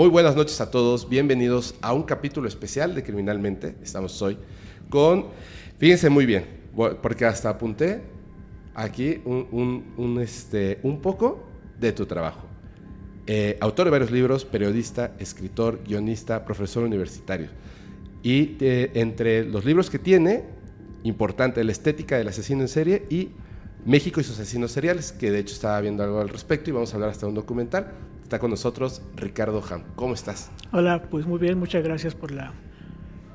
Muy buenas noches a todos, bienvenidos a un capítulo especial de Criminalmente. Estamos hoy con, fíjense muy bien, porque hasta apunté aquí un, este, un poco de tu trabajo. Eh, autor de varios libros, periodista, escritor, guionista, profesor universitario. Y eh, entre los libros que tiene, importante, La estética del asesino en serie y México y sus asesinos seriales, que de hecho estaba viendo algo al respecto y vamos a hablar hasta un documental. Está con nosotros Ricardo Ham. ¿Cómo estás? Hola, pues muy bien, muchas gracias por la,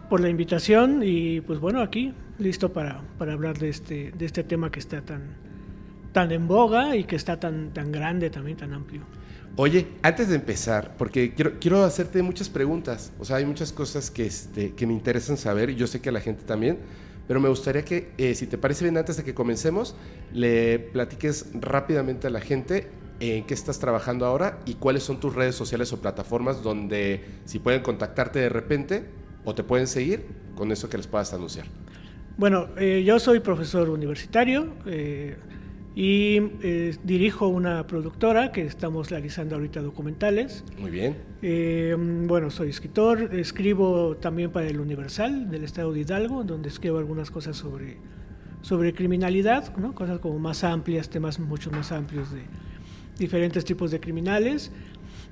por la invitación y pues bueno, aquí listo para, para hablar de este, de este tema que está tan, tan en boga y que está tan, tan grande también, tan amplio. Oye, antes de empezar, porque quiero, quiero hacerte muchas preguntas, o sea, hay muchas cosas que, este, que me interesan saber y yo sé que a la gente también, pero me gustaría que, eh, si te parece bien, antes de que comencemos, le platiques rápidamente a la gente en qué estás trabajando ahora y cuáles son tus redes sociales o plataformas donde si pueden contactarte de repente o te pueden seguir con eso que les puedas anunciar. Bueno, eh, yo soy profesor universitario eh, y eh, dirijo una productora que estamos realizando ahorita documentales. Muy bien. bueno, soy escritor, escribo también para el Universal del Estado de Hidalgo, donde escribo algunas cosas sobre, sobre criminalidad, ¿no? cosas como más amplias, temas mucho más amplios de diferentes tipos de criminales.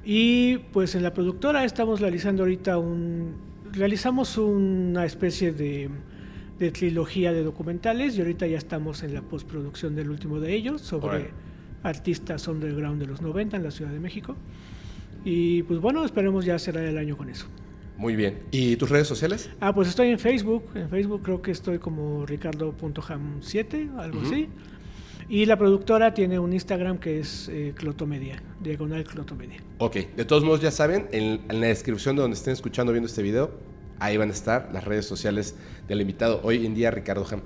Y pues en la productora estamos realizando ahorita un... Realizamos una especie de, de trilogía de documentales y ahorita ya estamos en la postproducción del último de ellos sobre artistas underground de los 90 en la Ciudad de México. Y pues bueno, esperemos ya cerrar el año con eso. Muy bien. ¿Y tus redes sociales? Ah, pues estoy en Facebook. En Facebook creo que estoy como ricardo.ham7, algo así. Y la productora tiene un Instagram que es eh, Clotomedia, diagonal Clotomedia. Ok, de todos modos ya saben, en, la descripción de donde estén escuchando viendo este video, ahí van a estar las redes sociales del invitado hoy en día, Ricardo Ham.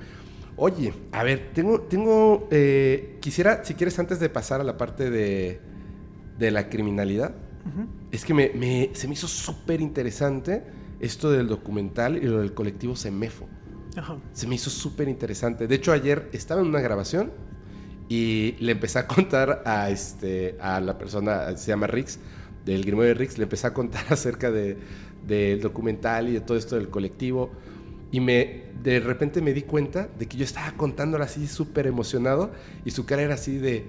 Oye, a ver, tengo, tengo, eh, quisiera, si quieres, antes de pasar a la parte de, de la criminalidad, es que me, se me hizo súper interesante esto del documental y lo del colectivo Semefo. Se me hizo súper interesante. De hecho, ayer estaba en una grabación y le empecé a contar a, este, a la persona, se llama Rix, del Grimorio de Rix, le empecé a contar acerca de, del documental y de todo esto del colectivo. Y me, de repente me di cuenta de que yo estaba contándolo así súper emocionado y su cara era así de,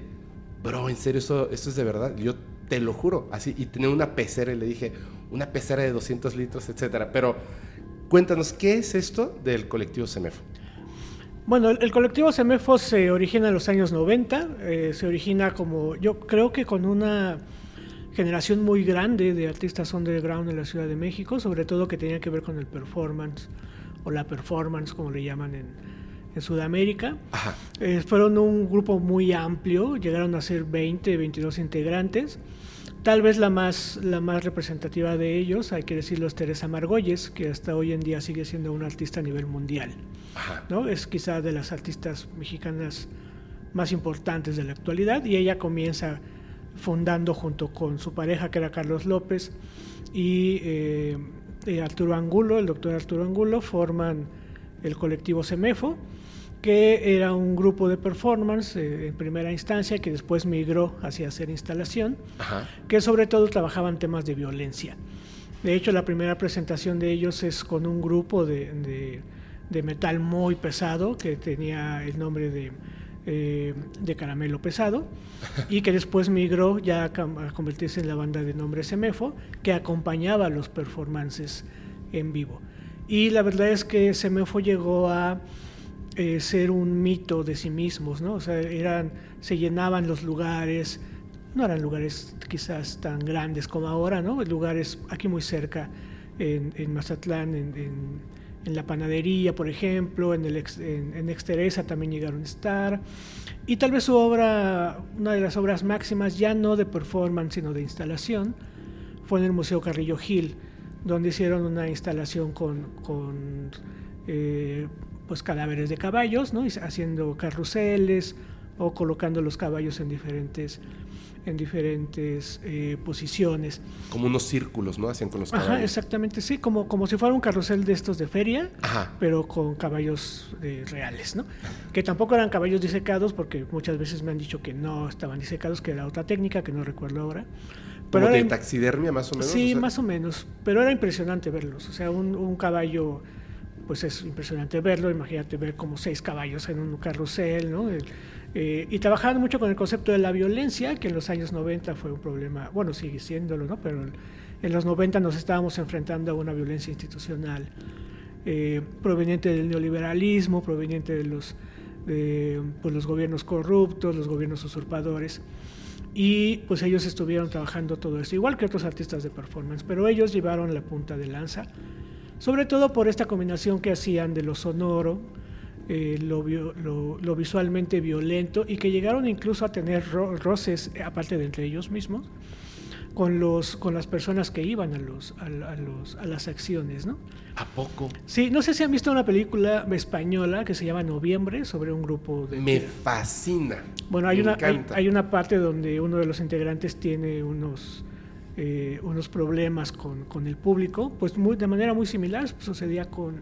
bro, en serio, eso, esto es de verdad. yo te lo juro, así. Y tenía una pecera y le dije, una pecera de 200 litros, etcétera. Pero cuéntanos, ¿qué es esto del colectivo Semefo? Bueno, el, colectivo Semefo se origina en los años 90, eh, se origina como, yo creo que con una generación muy grande de artistas underground en la Ciudad de México, sobre todo que tenía que ver con el performance o la performance, como le llaman en, en Sudamérica. Eh, fueron un grupo muy amplio, llegaron a ser 20, 22 integrantes. Tal vez la más, la más representativa de ellos, hay que decirlo, es Teresa Margolles, que hasta hoy en día sigue siendo una artista a nivel mundial. ¿no? Es quizá de las artistas mexicanas más importantes de la actualidad y ella comienza fundando junto con su pareja que era Carlos López y eh, eh, Arturo Angulo, el doctor Arturo Angulo, forman el colectivo Semefo, que era un grupo de performance eh, en primera instancia que después migró hacia hacer instalación, que sobre todo trabajaban temas de violencia. De hecho, la primera presentación de ellos es con un grupo de de metal muy pesado que tenía el nombre de, eh, de Caramelo Pesado y que después migró ya a, convertirse en la banda de nombre Semefo que acompañaba los performances en vivo. Y la verdad es que Semefo llegó a eh, ser un mito de sí mismos, ¿no? O sea, eran, se llenaban los lugares, no eran lugares quizás tan grandes como ahora, ¿no? Lugares aquí muy cerca, en, en Mazatlán, en en la panadería, por ejemplo, en, el en, Exteresa también llegaron a estar. Y tal vez su obra, una de las obras máximas, ya no de performance, sino de instalación, fue en el Museo Carrillo Gil, donde hicieron una instalación con, con eh, pues cadáveres de caballos, ¿no? haciendo carruseles o colocando los caballos en diferentes en diferentes eh, posiciones. Como unos círculos, ¿no? Hacían con los caballos. Ajá, exactamente, sí, como, como si fuera un carrusel de estos de feria, pero con caballos eh, reales, ¿no? Que tampoco eran caballos disecados, porque muchas veces me han dicho que no estaban disecados, que era otra técnica que no recuerdo ahora. Pero ¿Como de taxidermia más o menos? Sí, más o menos. Pero era impresionante verlos. O sea, un, un, caballo, pues es impresionante verlo. Imagínate ver como seis caballos en un carrusel, ¿no? Eh, y trabajaban mucho con el concepto de la violencia, que en los años 90 fue un problema, bueno, sigue siéndolo, ¿no? Pero en los 90 nos estábamos enfrentando a una violencia institucional eh, proveniente del neoliberalismo, proveniente de los, de, pues, los gobiernos corruptos, los gobiernos usurpadores. Y pues ellos estuvieron trabajando todo esto, igual que otros artistas de performance, pero ellos llevaron la punta de lanza, sobre todo por esta combinación que hacían de lo sonoro, eh, lo, lo, visualmente violento y que llegaron incluso a tener roces, aparte de entre ellos mismos, con, los, con las personas que iban a, los, a, los, a las acciones, ¿no? ¿A poco? Sí, no sé si han visto una película española que se llama Noviembre sobre un grupo de... Me fascina. Bueno, hay, una, hay, una parte donde uno de los integrantes tiene unos, eh, unos problemas con, con, el público, pues muy, de manera muy similar sucedía con,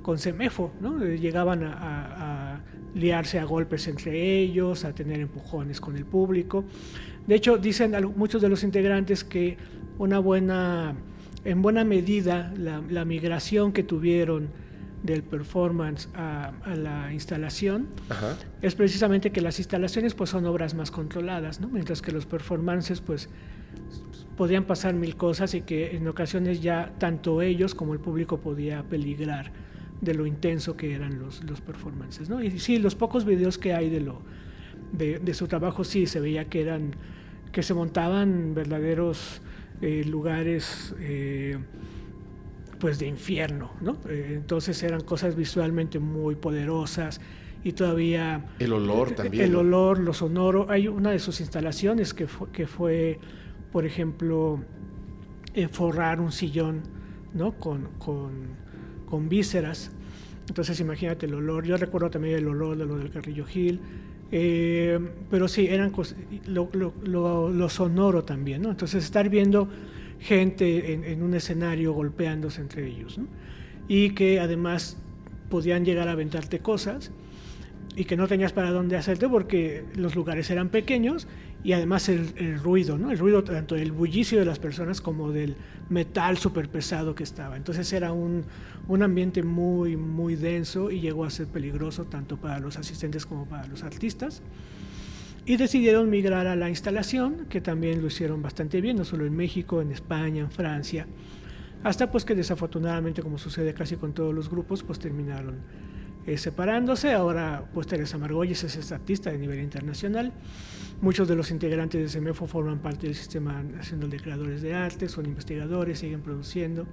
con Semefo, ¿no? Eh, llegaban a, a, a liarse a golpes entre ellos, a tener empujones con el público. De hecho, dicen muchos de los integrantes que una buena, en buena medida, la, migración que tuvieron del performance a, la instalación es precisamente que las instalaciones pues son obras más controladas, ¿no? mientras que los performances pues podían pasar mil cosas y que en ocasiones ya tanto ellos como el público podía peligrar de lo intenso que eran los, los performances. ¿no? Y sí, los pocos videos que hay de lo, de, su trabajo sí se veía que eran que se montaban verdaderos eh, lugares eh, pues de infierno, ¿no? Eh, entonces eran cosas visualmente muy poderosas y todavía el olor también el olor, lo sonoro. Hay una de sus instalaciones que fue, que fue por ejemplo, forrar un sillón, ¿no? Con, con, con vísceras. Entonces imagínate el olor. Yo recuerdo también el olor de lo del Carrillo Gil. Eh, pero sí, eran lo, lo, sonoro también, ¿no? Entonces estar viendo gente en, un escenario golpeándose entre ellos. Y que además podían llegar a aventarte cosas y que no tenías para dónde hacerte porque los lugares eran pequeños y además el, ruido, ¿no? El ruido tanto del bullicio de las personas como del metal súper pesado que estaba. Entonces era un, un, ambiente muy, muy denso y llegó a ser peligroso tanto para los asistentes como para los artistas. Y decidieron migrar a la instalación, que también lo hicieron bastante bien, no solo en México, en España, en Francia, hasta pues que desafortunadamente, como sucede casi con todos los grupos, pues terminaron eh, separándose. Ahora, pues Teresa Margolles es artista de nivel internacional. Muchos de los integrantes de SEMEFO forman parte del Sistema Nacional de Creadores de Arte, son investigadores, siguen produciendo.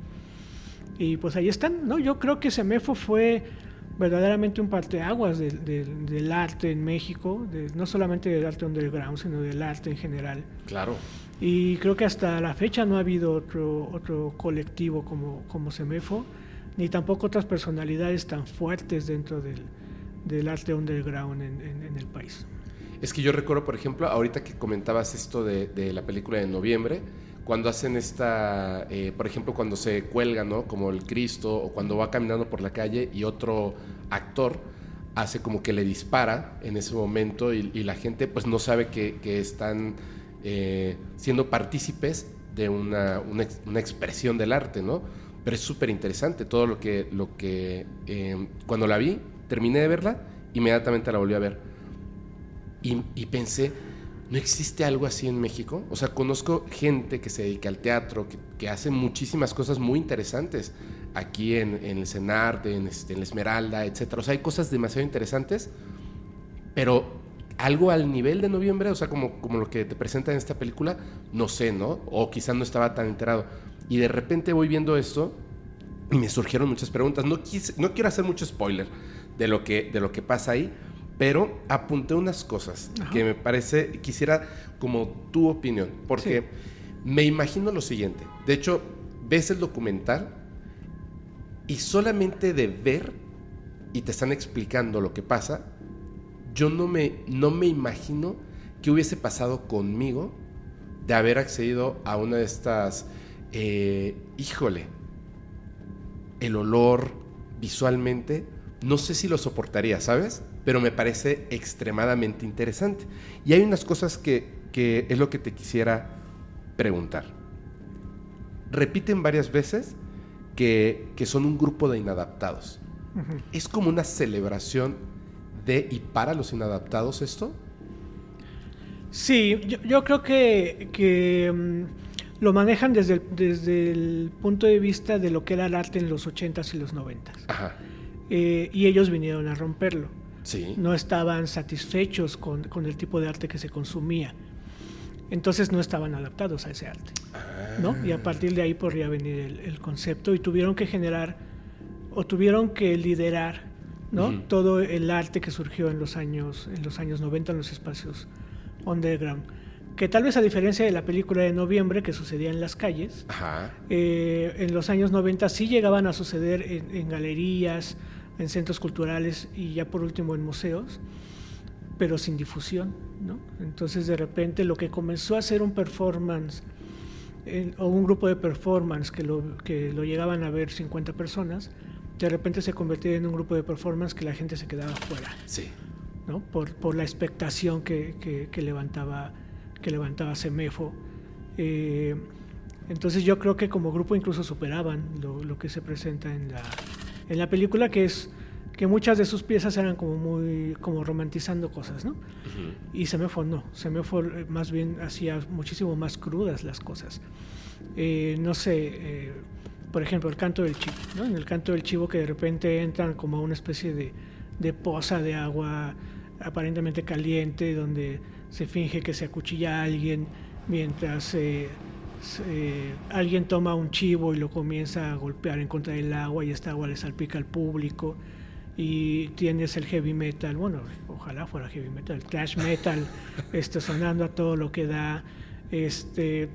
Y pues ahí están, ¿no? Yo creo que SEMEFO fue verdaderamente un parteaguas del, del, del arte en México, no solamente del arte underground, sino del arte en general. Claro. Y creo que hasta la fecha no ha habido otro, otro colectivo como, como SEMEFO ni tampoco otras personalidades tan fuertes dentro del, arte underground en, el país. Es que yo recuerdo, por ejemplo, ahorita que comentabas esto de, de la película de noviembre, cuando hacen esta, eh, por ejemplo, cuando se cuelga, ¿no? Como el Cristo, o cuando va caminando por la calle y otro actor hace como que le dispara en ese momento y, y la gente pues no sabe que, que están eh, siendo partícipes de una, una, una, expresión del arte, ¿no? Pero es súper interesante todo lo que, lo que eh, cuando la vi, terminé de verla, inmediatamente la volví a ver. Y, y, pensé, ¿no existe algo así en México? O sea, conozco gente que se dedica al teatro, que, que hace muchísimas cosas muy interesantes aquí en, en el CENART, en, este, en la Esmeralda, etc. O sea, hay cosas demasiado interesantes, pero algo al nivel de noviembre, o sea, como, como lo que te presenta en esta película, no sé, ¿no? O quizás no estaba tan enterado. Y de repente voy viendo esto y me surgieron muchas preguntas. No, no quiero hacer mucho spoiler de lo, que, de lo que pasa ahí, pero apunté unas cosas que me parece, quisiera como tu opinión, porque me imagino lo siguiente. De hecho, ves el documental y solamente de ver y te están explicando lo que pasa, yo no me, no me imagino qué hubiese pasado conmigo de haber accedido a una de estas eh, híjole, el olor visualmente, no sé si lo soportaría, ¿sabes? Pero me parece extremadamente interesante. Y hay unas cosas que, que es lo que te quisiera preguntar. Repiten varias veces que, que son un grupo de inadaptados. ¿Es como una celebración de y para los inadaptados esto? Sí, yo, creo que, mm, lo manejan desde el, desde el punto de vista de lo que era el arte en los 80s y los 90s. Ajá. Eh, y ellos vinieron a romperlo. Sí. No estaban satisfechos con, el tipo de arte que se consumía. Entonces no estaban adaptados a ese arte. ¿no? Y a ah. partir de ahí podría venir el, concepto y tuvieron que generar o tuvieron que liderar ¿no? todo el arte que surgió en los años en los años 90 en los espacios underground que tal vez a diferencia de la película de noviembre que sucedía en las calles eh, en los años 90 sí llegaban a suceder en, galerías en centros culturales y ya por último en museos pero sin difusión ¿no? entonces de repente lo que comenzó a ser un performance o un grupo de performance que lo, que lo llegaban a ver 50 personas de repente se convertía en un grupo de performance que la gente se quedaba fuera. Sí. ¿no? Por, por la expectación que, que, levantaba, que levantaba Semefo. Eh, entonces yo creo que como grupo incluso superaban lo, lo, que se presenta en la, en la película, que es que muchas de sus piezas eran como muy como romantizando cosas, ¿no? Y Semefo no, Semefo eh, más bien hacía muchísimo más crudas las cosas. Eh, no sé, por ejemplo, el canto del chivo, ¿no? En el canto del chivo que de repente entran como a una especie de, de poza de agua aparentemente caliente, donde se finge que se acuchilla a alguien mientras eh, alguien toma un chivo y lo comienza a golpear en contra del agua y esta agua le salpica al público y tienes el heavy metal, bueno, ojalá fuera heavy metal, el thrash metal este, sonando a todo lo que da, este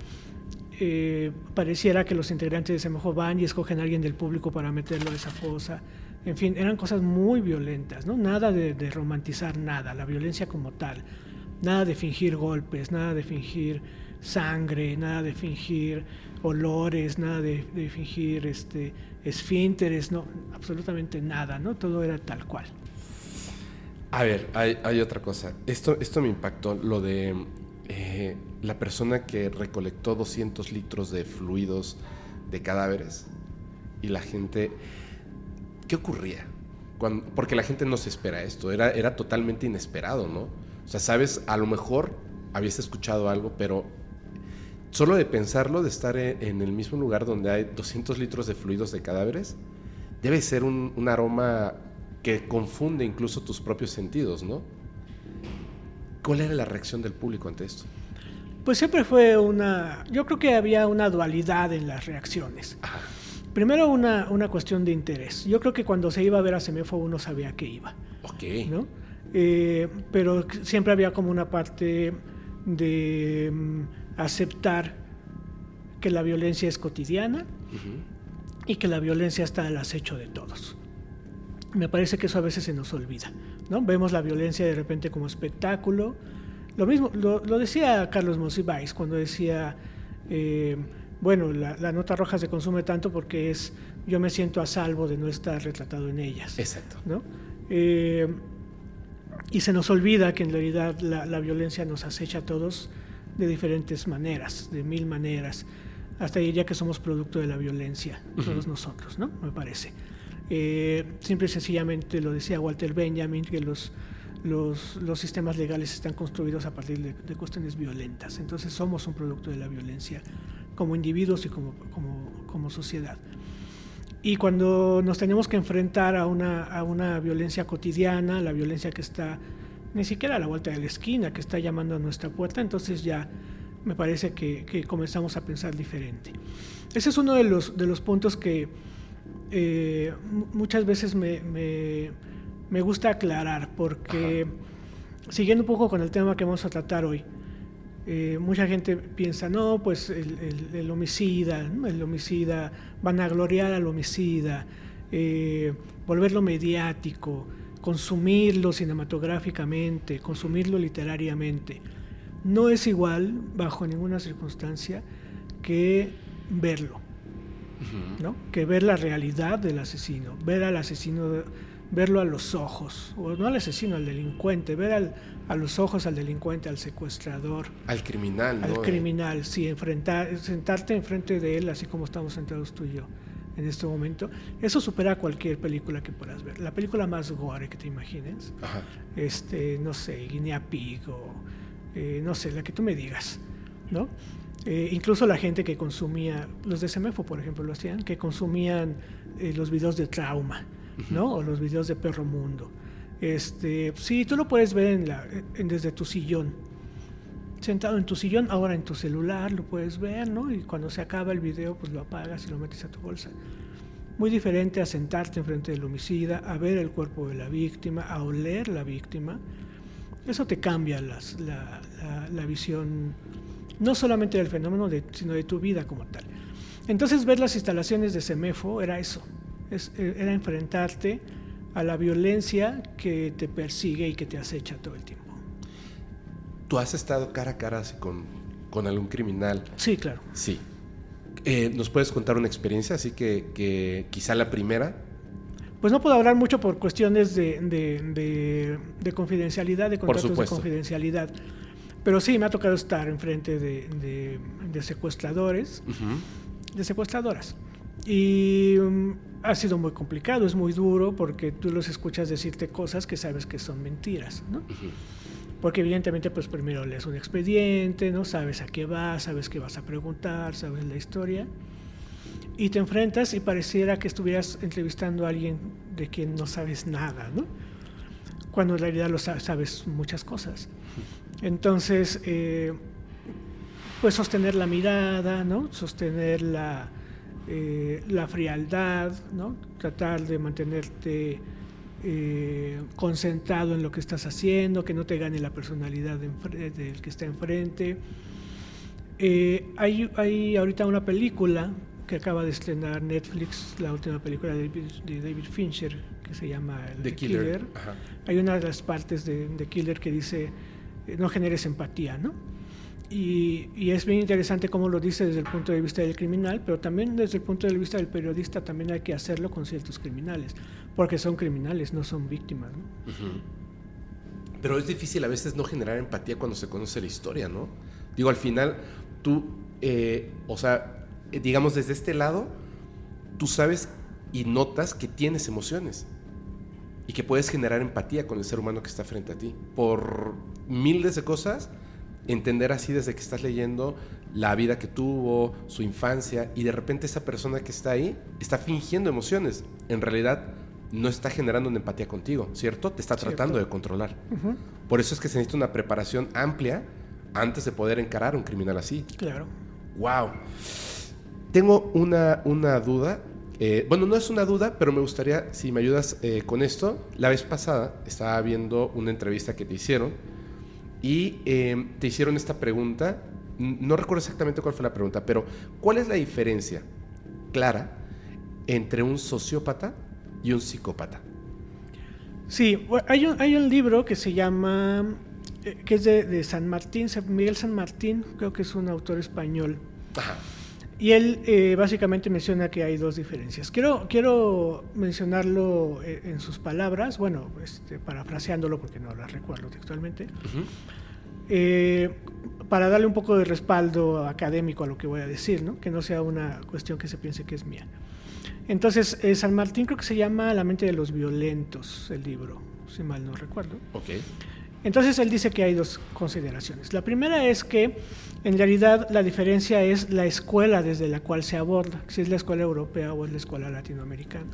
eh, pareciera que los integrantes de Semejo van y escogen a alguien del público para meterlo a esa fosa. En fin, eran cosas muy violentas, ¿no? Nada de, romantizar nada, la violencia como tal. Nada de fingir golpes, nada de fingir sangre, nada de fingir olores, nada de, fingir este, esfínteres, no, absolutamente nada, ¿no? Todo era tal cual. A ver, hay, hay otra cosa. Esto, esto me impactó, lo de eh, la persona que recolectó 200 litros de fluidos de cadáveres y la gente... ¿Qué ocurría? porque la gente no se espera esto, era, totalmente inesperado, ¿no? O sea, sabes, a lo mejor habías escuchado algo, pero solo de pensarlo, de estar en, el mismo lugar donde hay 200 litros de fluidos de cadáveres, debe ser un, un aroma que confunde incluso tus propios sentidos, ¿no? ¿Cuál era la reacción del público ante esto? Pues siempre fue una, yo creo que había una dualidad en las reacciones. Primero una, una cuestión de interés. Yo creo que cuando se iba a ver a Semefo uno sabía que iba. Ok. ¿no? Eh, pero siempre había como una parte de mm, aceptar que la violencia es cotidiana y que la violencia está al acecho de todos. Me parece que eso a veces se nos olvida. ¿No? Vemos la violencia de repente como espectáculo. Lo mismo, lo, decía Carlos Monsiváis cuando decía, eh, bueno, la, nota roja se consume tanto porque es, yo me siento a salvo de no estar retratado en ellas. Exacto. ¿no? Eh, y se nos olvida que en realidad la, violencia nos acecha a todos de diferentes maneras, de mil maneras. Hasta diría que somos producto de la violencia, todos nosotros, ¿no? Me parece. Eh, simple y sencillamente lo decía Walter Benjamin, que los, los, los sistemas legales están construidos a partir de, cuestiones violentas. Entonces somos un producto de la violencia como individuos y como, como, como sociedad. Y cuando nos tenemos que enfrentar a una, a una violencia cotidiana, la violencia que está ni siquiera a la vuelta de la esquina, que está llamando a nuestra puerta, entonces ya me parece que, que comenzamos a pensar diferente. Ese es uno de los, de los puntos que, eh, muchas veces me, me, gusta aclarar, porque siguiendo un poco con el tema que vamos a tratar hoy, eh, mucha gente piensa, no, pues el, homicida, el homicida, van a gloriar al homicida, eh, volverlo mediático, consumirlo cinematográficamente, consumirlo literariamente. No es igual, bajo ninguna circunstancia, que verlo. ¿No? que ver la realidad del asesino, ver al asesino verlo a los ojos, o no al asesino, al delincuente, ver al, a los ojos al delincuente, al secuestrador. Al criminal, ¿no? Al criminal, sí, enfrentar, sentarte enfrente de él, así como estamos sentados tú y yo en este momento. Eso supera cualquier película que puedas ver. La película más gore que te imagines, Ajá. este, no sé, Guinea Pig o eh, no sé, la que tú me digas, ¿no? Eh, incluso la gente que consumía, los de Semefo, por ejemplo, lo hacían, que consumían eh, los videos de trauma, ¿no? O los videos de Perro Mundo. Este, sí, tú lo puedes ver en la, en- desde tu sillón. Sentado en tu sillón, ahora en tu celular lo puedes ver, ¿no? Y cuando se acaba el video, pues lo apagas y lo metes a tu bolsa. Muy diferente a sentarte enfrente del homicida, a ver el cuerpo de la víctima, a oler la víctima. Eso te cambia las- la, la- la visión, no solamente del fenómeno, de- sino de tu vida como tal. Entonces ver las instalaciones de Semefo era eso, es- eh, era enfrentarte a la violencia que te persigue y que te acecha todo el tiempo. ¿Tú has estado cara a cara así con, con algún criminal? Sí, claro. Sí. Eh, ¿Nos puedes contar una experiencia? Así que, que quizá la primera. Pues no puedo hablar mucho por cuestiones de, de- de- de confidencialidad, de contratos de confidencialidad. Pero sí, me ha tocado estar enfrente de, de- de secuestradores, de secuestradoras. Y mm, ha sido muy complicado, es muy duro porque tú los escuchas decirte cosas que sabes que son mentiras, ¿no? Porque evidentemente pues primero lees un expediente, ¿no? Sabes a qué vas, sabes qué vas a preguntar, sabes la historia. Y te enfrentas y pareciera que estuvieras entrevistando a alguien de quien no sabes nada, ¿no? Cuando en realidad lo sa- sabes muchas cosas. Entonces, eh, pues sostener la mirada, ¿no? Sostener la, eh, la frialdad, ¿no? Tratar de mantenerte eh, concentrado en lo que estás haciendo, que no te gane la personalidad del que está enfrente. Eh, hay, hay ahorita una película que acaba de estrenar Netflix, la última película de David, de David Fincher, se llama El The Killer. Hay una de las partes de, de Killer que dice, eh, no generes empatía, ¿no? Y, y es bien interesante cómo lo dice desde el punto de vista del criminal, pero también desde el punto de vista del periodista también hay que hacerlo con ciertos criminales, porque son criminales, no son víctimas, ¿no? Pero es difícil a veces no generar empatía cuando se conoce la historia, ¿no? Digo, al final, tú, eh, o sea, eh, digamos desde este lado, tú sabes y notas que tienes emociones y que puedes generar empatía con el ser humano que está frente a ti. Por miles de cosas, entender así desde que estás leyendo la vida que tuvo, su infancia, y de repente esa persona que está ahí está fingiendo emociones. En realidad no está generando una empatía contigo, ¿cierto? Te está tratando Cierto. de controlar. Por eso es que se necesita una preparación amplia antes de poder encarar a un criminal así. Claro. Wow. Tengo una, una duda. Eh, bueno, no es una duda, pero me gustaría, si me ayudas eh, con esto. La vez pasada estaba viendo una entrevista que te hicieron y eh, te hicieron esta pregunta. No recuerdo exactamente cuál fue la pregunta, pero ¿cuál es la diferencia clara entre un sociópata y un psicópata? Sí, hay un, hay un libro que se llama, eh, que es de, de San Martín, Miguel San Martín, creo que es un autor español. Ajá. Y él eh, básicamente menciona que hay dos diferencias. Quiero, quiero mencionarlo eh, en sus palabras, bueno, este, parafraseándolo porque no las recuerdo textualmente, Ujú. eh, para darle un poco de respaldo académico a lo que voy a decir, ¿no? que no sea una cuestión que se piense que es mía. Entonces, eh, San Martín creo que se llama La mente de los violentos, el libro, si mal no recuerdo. Ok. Entonces él dice que hay dos consideraciones. La primera es que en realidad la diferencia es la escuela desde la cual se aborda, si es la escuela europea o es la escuela latinoamericana.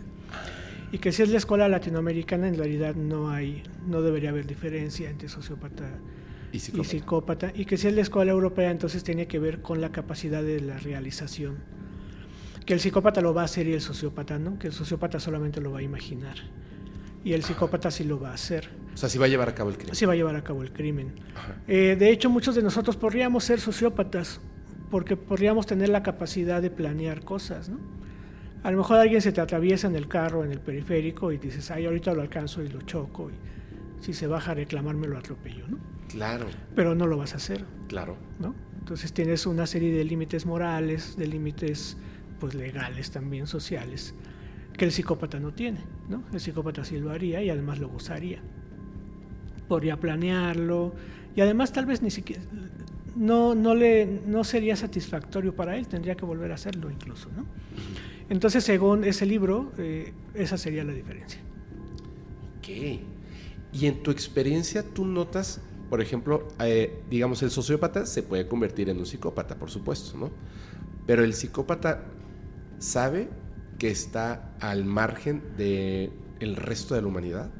Y que si es la escuela latinoamericana en realidad no hay, no debería haber diferencia entre sociópata Y y psicópata. psicópata. Y que si es la escuela europea entonces tiene que ver con la capacidad de la realización. Que el psicópata lo va a hacer y el sociópata no, que el sociópata solamente lo va a imaginar. Y el psicópata sí lo va a hacer. O sea, si va a llevar a cabo el crimen. Sí va a llevar a cabo el crimen. Eh, de hecho, muchos de nosotros podríamos ser sociópatas porque podríamos tener la capacidad de planear cosas, ¿no? A lo mejor alguien se te atraviesa en el carro, en el periférico y dices, ay, ahorita lo alcanzo y lo choco y si se baja a reclamarme lo atropello, ¿no? Claro, Pero no lo vas a hacer, claro. ¿no? Entonces tienes una serie de límites morales, de límites pues legales también, sociales, que el psicópata no tiene. ¿no? El psicópata sí lo haría y además lo gozaría. Podría planearlo y además tal vez ni siquiera no, no, le, no sería satisfactorio para él, tendría que volver a hacerlo incluso. ¿no? Entonces, según ese libro, eh, esa sería la diferencia. Ok. Y en tu experiencia, tú notas, por ejemplo, eh, digamos, el sociópata se puede convertir en un psicópata, por supuesto, ¿no? Pero el psicópata sabe que está al margen del el resto de la humanidad.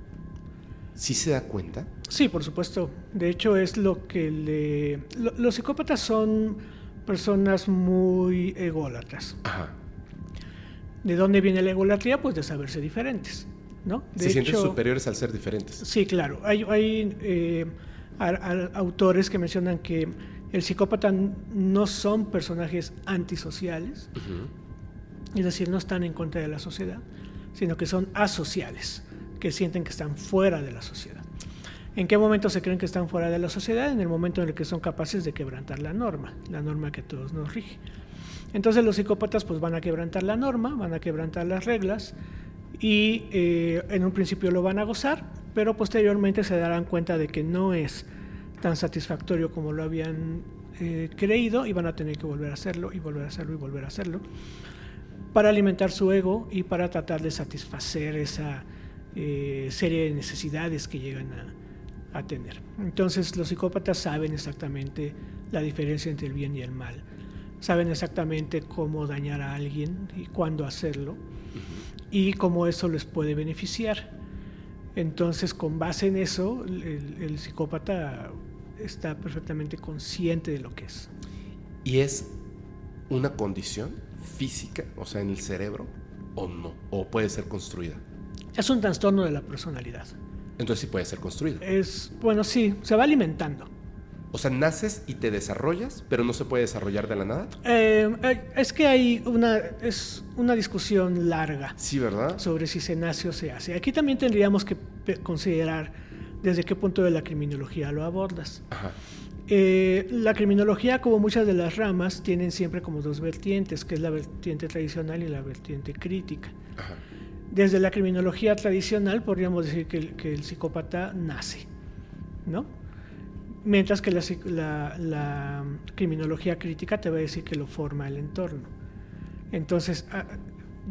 ¿Sí se da cuenta? Sí, por supuesto. De hecho, es lo que le... los psicópatas son personas muy ególatras. Ajá. ¿De dónde viene la egolatría? Pues de saberse diferentes. ¿no? Se sienten superiores al ser diferentes. Sí, claro. Hay, hay eh, autores que mencionan que el psicópata no son personajes antisociales, es decir, no están en contra de la sociedad, sino que son asociales, que sienten que están fuera de la sociedad. ¿En qué momento se creen que están fuera de la sociedad? En el momento en el que son capaces de quebrantar la norma, la norma que todos nos rige. Entonces los psicópatas pues van a quebrantar la norma, van a quebrantar las reglas y eh, en un principio lo van a gozar, pero posteriormente se darán cuenta de que no es tan satisfactorio como lo habían eh, creído y van a tener que volver a hacerlo y volver a hacerlo y volver a hacerlo para alimentar su ego y para tratar de satisfacer esa eh, serie de necesidades que llegan a, a tener. Entonces los psicópatas saben exactamente la diferencia entre el bien y el mal saben exactamente cómo dañar a alguien y cuándo hacerlo y cómo eso les puede beneficiar. Entonces, con base en eso, el, psicópata está perfectamente consciente de lo que es. ¿Y es una condición física, o sea, en el cerebro, o no? ¿O puede ser construida? Es un trastorno de la personalidad. Entonces sí puede ser construida. Es, bueno, sí, se va alimentando. O sea, naces y te desarrollas, pero no se puede desarrollar de la nada. Eh, eh, es que hay una, es una discusión larga. Sí, ¿verdad? Sobre si se nace o se hace. Aquí también tendríamos que considerar desde qué punto de la criminología lo abordas. Ajá. Eh, la criminología, como muchas de las ramas, tienen siempre como dos vertientes, que es la vertiente tradicional y la vertiente crítica. Ajá. Desde la criminología tradicional podríamos decir que que el psicópata nace, ¿no? Mientras que la, criminología crítica te va a decir que lo forma el entorno. Entonces, ah,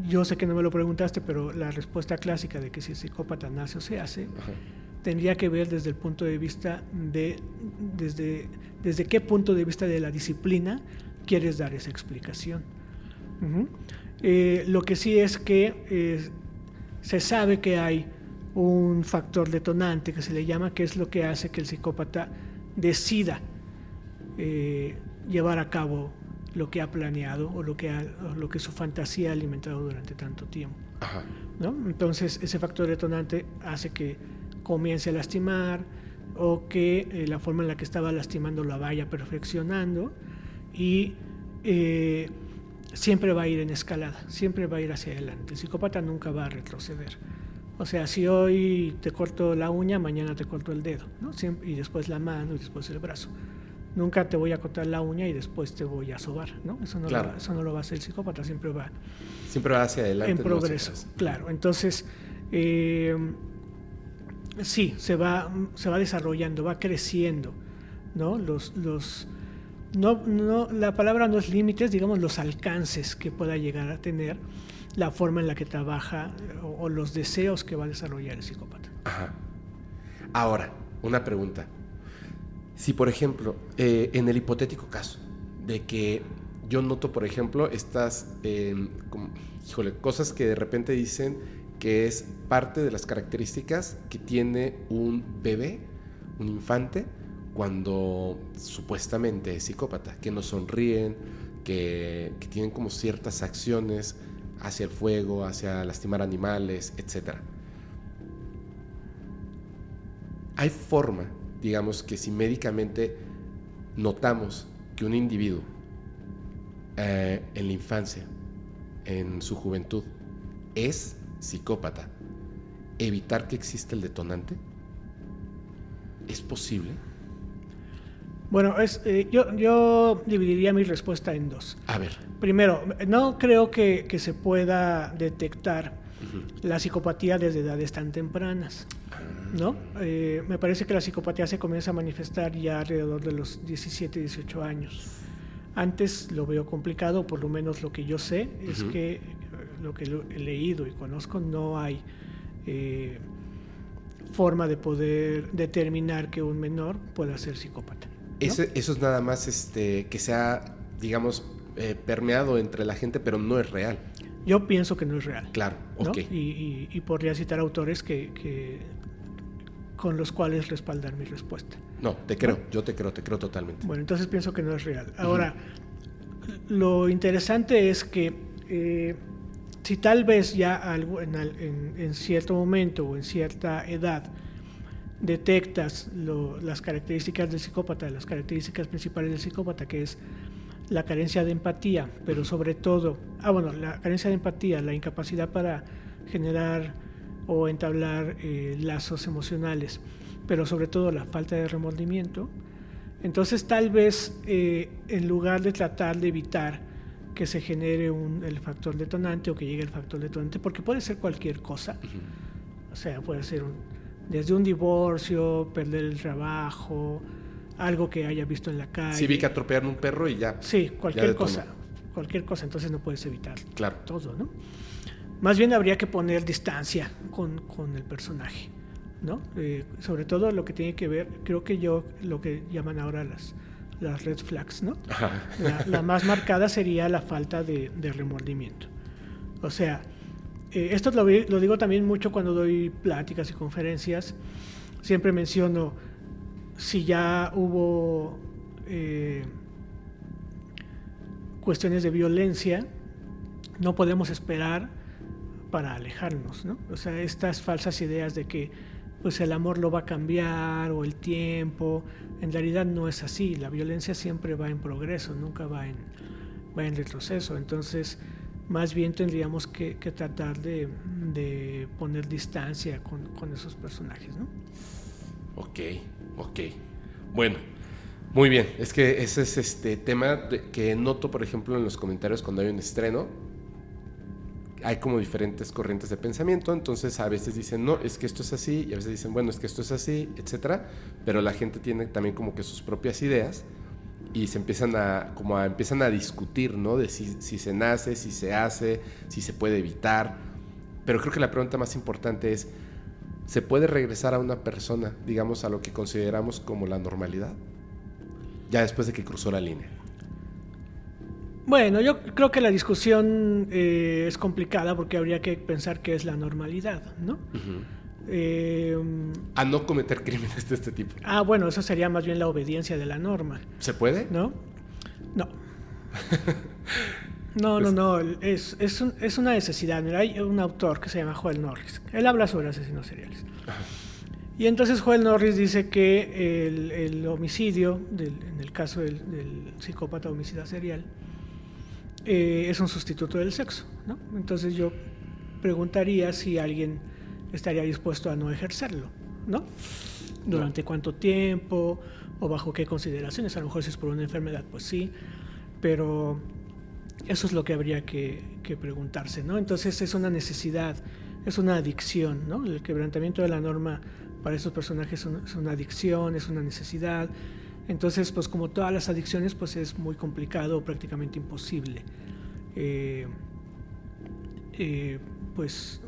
yo sé que no me lo preguntaste, pero la respuesta clásica de que si el psicópata nace o se hace, tendría que ver desde el punto de vista de, desde, desde qué punto de vista de la disciplina quieres dar esa explicación. Eh, lo que sí es que eh, se sabe que hay un factor detonante que se le llama, que es lo que hace que el psicópata decida eh, llevar a cabo lo que ha planeado o lo que, lo que su fantasía ha alimentado durante tanto tiempo. Entonces, ese factor detonante hace que comience a lastimar o que eh, la forma en la que estaba lastimando la vaya perfeccionando y eh, siempre va a ir en escalada, siempre va a ir hacia adelante. El psicópata nunca va a retroceder. O sea, si hoy te corto la uña, mañana te corto el dedo, ¿no? y después la mano y después el brazo. Nunca te voy a cortar la uña y después te voy a sobar, ¿no? Eso no, lo, eso no lo va a hacer el psicópata, siempre va... Siempre va hacia adelante. En progreso, claro. Entonces, eh, sí, se va, se va desarrollando, va creciendo, ¿no? Los... los no, no, la palabra no es límites, digamos los alcances que pueda llegar a tener la forma en la que trabaja o, los deseos que va a desarrollar el psicópata. Ajá. Ahora, una pregunta. Si, por ejemplo, eh, en el hipotético caso de que yo noto, por ejemplo, estas, em, híjole, cosas que de repente dicen que es parte de las características que tiene un bebé, un infante, cuando supuestamente es psicópata, que no sonríen, que, tienen como ciertas acciones hacia el fuego, hacia lastimar animales, etc. Hay forma, digamos, que si médicamente notamos que un individuo eh, en la infancia, en su juventud, es psicópata, evitar que exista el detonante? ¿Es posible? Bueno, es, eh, yo, yo dividiría mi respuesta en dos. A ver. Primero, no creo que, se pueda detectar la psicopatía desde edades tan tempranas. ¿no? Eh, me parece que la psicopatía se comienza a manifestar ya alrededor de los 17, 18 años. Antes lo veo complicado, por lo menos lo que yo sé es que lo que he leído y conozco no hay eh, forma de poder determinar que un menor pueda ser psicópata. eso es nada más este, que sea, digamos, permeado entre la gente, pero no es real. Yo pienso que no es real. Claro, ok. Y, podría citar autores que, con los cuales respaldar mi respuesta. No, te creo, yo te creo, te creo totalmente. Bueno, entonces pienso que no es real. Ahora, lo interesante es que eh, si tal vez ya algo en, cierto momento o en cierta edad detectas las características del psicópata, las características principales del psicópata, que es la carencia de empatía, pero sobre todo, ah bueno, la carencia de empatía, la incapacidad para generar o entablar eh, lazos emocionales, pero sobre todo la falta de remordimiento, entonces tal vez eh, en lugar de tratar de evitar que se genere un, el factor detonante o que llegue el factor detonante, porque puede ser cualquier cosa, o sea, puede ser desde un divorcio, perder el trabajo, algo que haya visto en la calle. Sí, vi que atropellaron un perro y ya. Sí, cualquier cosa, cualquier cosa, entonces no puedes evitar claro. todo, ¿no? Más bien habría que poner distancia con, con el personaje, ¿no? Eh, sobre todo lo que tiene que ver, creo que yo, lo que llaman ahora las, las red flags, ¿no? La, más marcada sería la falta de, de remordimiento. O sea, eh, esto lo, lo, digo también mucho cuando doy pláticas y conferencias. Siempre menciono si ya hubo eh, cuestiones de violencia, no podemos esperar para alejarnos, ¿no? O sea, estas falsas ideas de que pues el amor lo va a cambiar o el tiempo, en realidad no es así, la violencia siempre va en progreso, nunca va en, va en retroceso, entonces más bien tendríamos que, tratar de, de, poner distancia con, con, esos personajes, ¿no? Ok, ok. Bueno, muy bien, es que ese es este tema que noto, por ejemplo, en los comentarios cuando hay un estreno, hay como diferentes corrientes de pensamiento, entonces a veces dicen, no, es que esto es así, y a veces dicen, bueno, es que esto es así, etcétera, pero la gente tiene también como que sus propias ideas y se empiezan a, como a, empiezan a discutir, ¿no? De si, si se nace, si se hace, si se puede evitar, pero creo que la pregunta más importante es, ¿se puede regresar a una persona, digamos, a lo que consideramos como la normalidad? Ya después de que cruzó la línea. Bueno, yo creo que la discusión eh, es complicada porque habría que pensar qué es la normalidad, ¿no? Eh, a no cometer crímenes de este tipo. Ah, bueno, eso sería más bien la obediencia de la norma. ¿Se puede? ¿No? No. no, no, pues no. Es, es, una necesidad. Mira, hay un autor que se llama Joel Norris. Él habla sobre asesinos seriales. Y entonces Joel Norris dice que el, homicidio, en el caso del, del psicópata homicida serial, eh, es un sustituto del sexo. ¿no? Entonces yo preguntaría si alguien estaría dispuesto a no ejercerlo, ¿no? Durante cuánto tiempo o bajo qué consideraciones. A lo mejor si es por una enfermedad, pues sí, pero eso es lo que habría que, preguntarse, ¿no? Entonces es una necesidad, es una adicción, ¿no? El quebrantamiento de la norma para estos personajes es una adicción, es una necesidad, entonces, pues como todas las adicciones, pues es muy complicado, prácticamente imposible, eh, eh, pues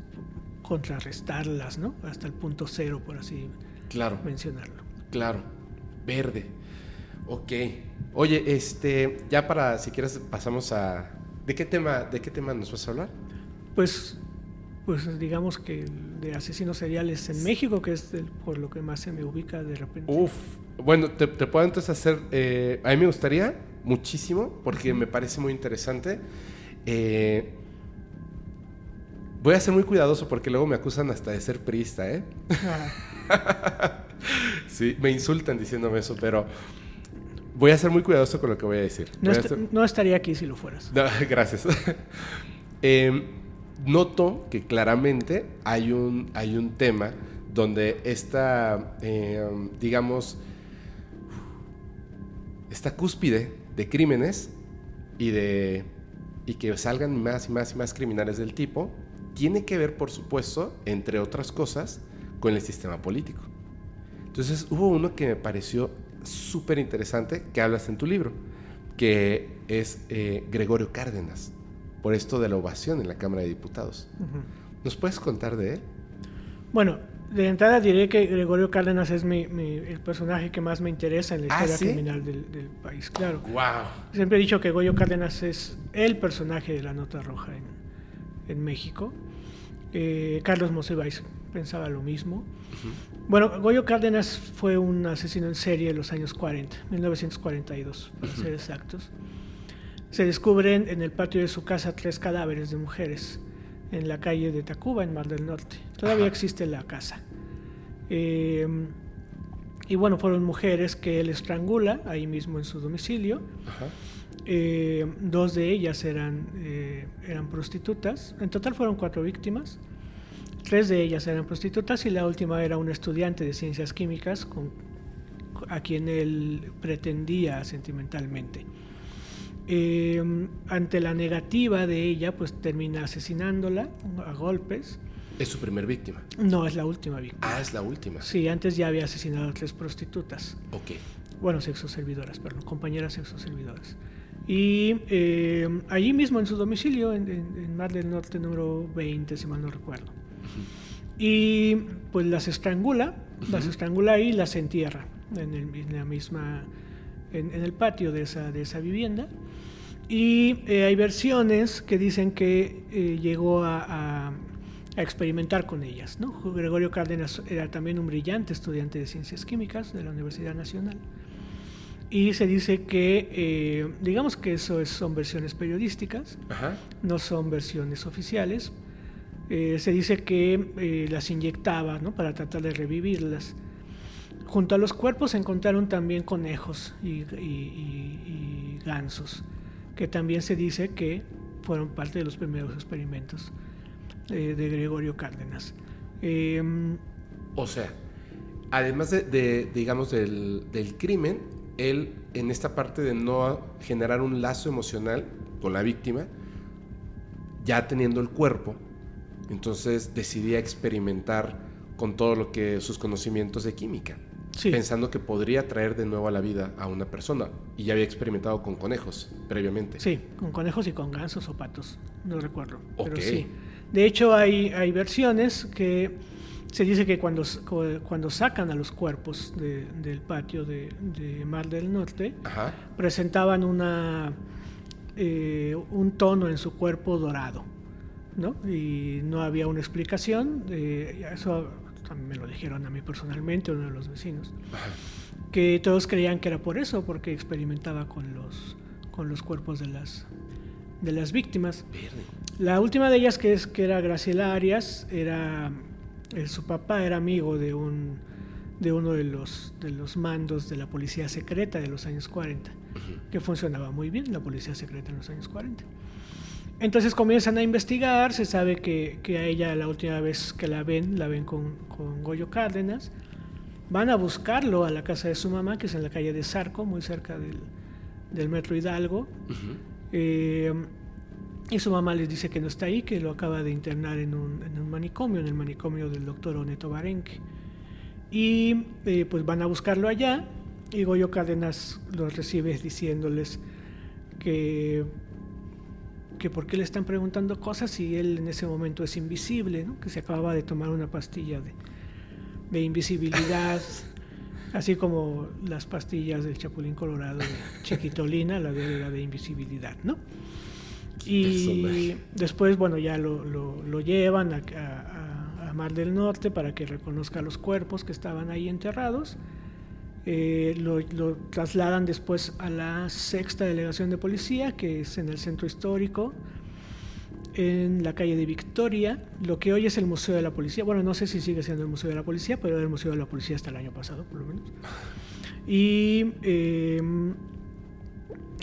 contrarrestarlas, ¿no? Hasta el punto cero, por así claro, mencionarlo. Claro, verde. Ok. Oye, este, ya para, si quieres, pasamos a... ¿De qué tema, de qué tema nos vas a hablar? Pues pues digamos que de asesinos seriales en México, que es por lo que más se me ubica de repente. Uf, bueno, te, puedo entonces hacer, eh, a mí me gustaría muchísimo, porque me parece muy interesante. Eh, voy a ser muy cuidadoso porque luego me acusan hasta de ser priista, ¿eh? Ah. sí, me insultan diciéndome eso, pero voy a ser muy cuidadoso con lo que voy a decir. No, estaría aquí si lo fueras. gracias. eh, noto que claramente hay un, hay un tema donde esta, eh, digamos, esta cúspide de crímenes y de y que salgan más y más y más criminales del tipo tiene que ver, por supuesto, entre otras cosas, con el sistema político. Entonces hubo uno que me pareció súper interesante que hablas en tu libro, que es eh, Gregorio Cárdenas, por esto de la ovación en la Cámara de Diputados. ¿Nos puedes contar de él? Bueno, de entrada diré que Gregorio Cárdenas es mi, el personaje que más me interesa en la ¿Ah, historia sí? criminal del, del país, claro. ¡Wow! Siempre he dicho que Goyo Cárdenas es el personaje de la nota roja en, en México. Eh, Carlos Monsiváis pensaba lo mismo. Bueno, Goyo Cárdenas fue un asesino en serie en los años 40, 1942, para ser exactos. Se descubren en el patio de su casa tres cadáveres de mujeres en la calle de Tacuba, en Mar del Norte. Todavía Ajá. existe la casa. Eh, y bueno, fueron mujeres que él estrangula ahí mismo en su domicilio. Ajá. Eh, dos de ellas eran, eh, eran prostitutas. En total fueron cuatro víctimas. Tres de ellas eran prostitutas y la última era una estudiante de ciencias químicas con, a quien él pretendía sentimentalmente. Eh, ante la negativa de ella, pues termina asesinándola a golpes. Es su primer víctima. No es la última víctima. Ah, es la última. Sí, antes ya había asesinado a tres prostitutas. Ok. Bueno, sexoservidoras, perdón, compañeras sexoservidoras. Y eh, allí mismo en su domicilio, en, en, en, Mar del Norte número 20, si mal no recuerdo. Y pues las estrangula, uh -huh. las estrangula y las entierra en, el, en la misma, en, en, el patio de esa, de esa vivienda. Y eh, hay versiones que dicen que eh, llegó a, a, a, experimentar con ellas. ¿no? Gregorio Cárdenas era también un brillante estudiante de ciencias químicas de la Universidad Nacional. Y se dice que, eh, digamos que eso es, son versiones periodísticas, Ajá. no son versiones oficiales. Eh, se dice que eh, las inyectaba ¿no? para tratar de revivirlas. Junto a los cuerpos se encontraron también conejos y, gansos, que también se dice que fueron parte de los primeros experimentos eh, de Gregorio Cárdenas. Em, o sea, además de, de digamos, del, del crimen, él en esta parte de no generar un lazo emocional con la víctima, ya teniendo el cuerpo, entonces decidía experimentar con todo lo que sus conocimientos de química, sí. pensando que podría traer de nuevo a la vida a una persona y ya había experimentado con conejos previamente. Sí, con conejos y con gansos o patos, no recuerdo, okay. pero sí. De hecho hay, hay versiones que se dice que cuando, cuando sacan a los cuerpos de, del patio de, de, Mar del Norte, Ajá. presentaban una, eh, un tono en su cuerpo dorado, ¿no? Y no había una explicación, eh, eso también me lo dijeron a mí personalmente, uno de los vecinos, que todos creían que era por eso, porque experimentaba con los, con los cuerpos de las, de las víctimas. La última de ellas, que, es, que era Graciela Arias, era eh, su papá era amigo de, un, de uno de los, de los mandos de la policía secreta de los años 40, uh -huh. que funcionaba muy bien la policía secreta en los años 40. Entonces comienzan a investigar, se sabe que, que a ella la última vez que la ven, la ven con, con, Goyo Cárdenas, van a buscarlo a la casa de su mamá, que es en la calle de Zarco, muy cerca del, del Metro Hidalgo. Uh -huh. eh, y su mamá les dice que no está ahí, que lo acaba de internar en un, en un manicomio, en el manicomio del doctor Oneto Barenque. Y eh, pues van a buscarlo allá y Goyo Cárdenas los recibe diciéndoles que, que por qué le están preguntando cosas si él en ese momento es invisible, ¿no? que se acababa de tomar una pastilla de, de invisibilidad. Así como las pastillas del Chapulín Colorado de Chiquitolina, la de, la de invisibilidad, ¿no? Y después, bueno, ya lo, lo, lo llevan a, a, a, Mar del Norte para que reconozca los cuerpos que estaban ahí enterrados. Eh, lo, lo, trasladan después a la sexta delegación de policía, que es en el centro histórico, en la calle de Victoria, lo que hoy es el Museo de la Policía. Bueno, no sé si sigue siendo el Museo de la Policía, pero era el Museo de la Policía hasta el año pasado, por lo menos. Y. Eh,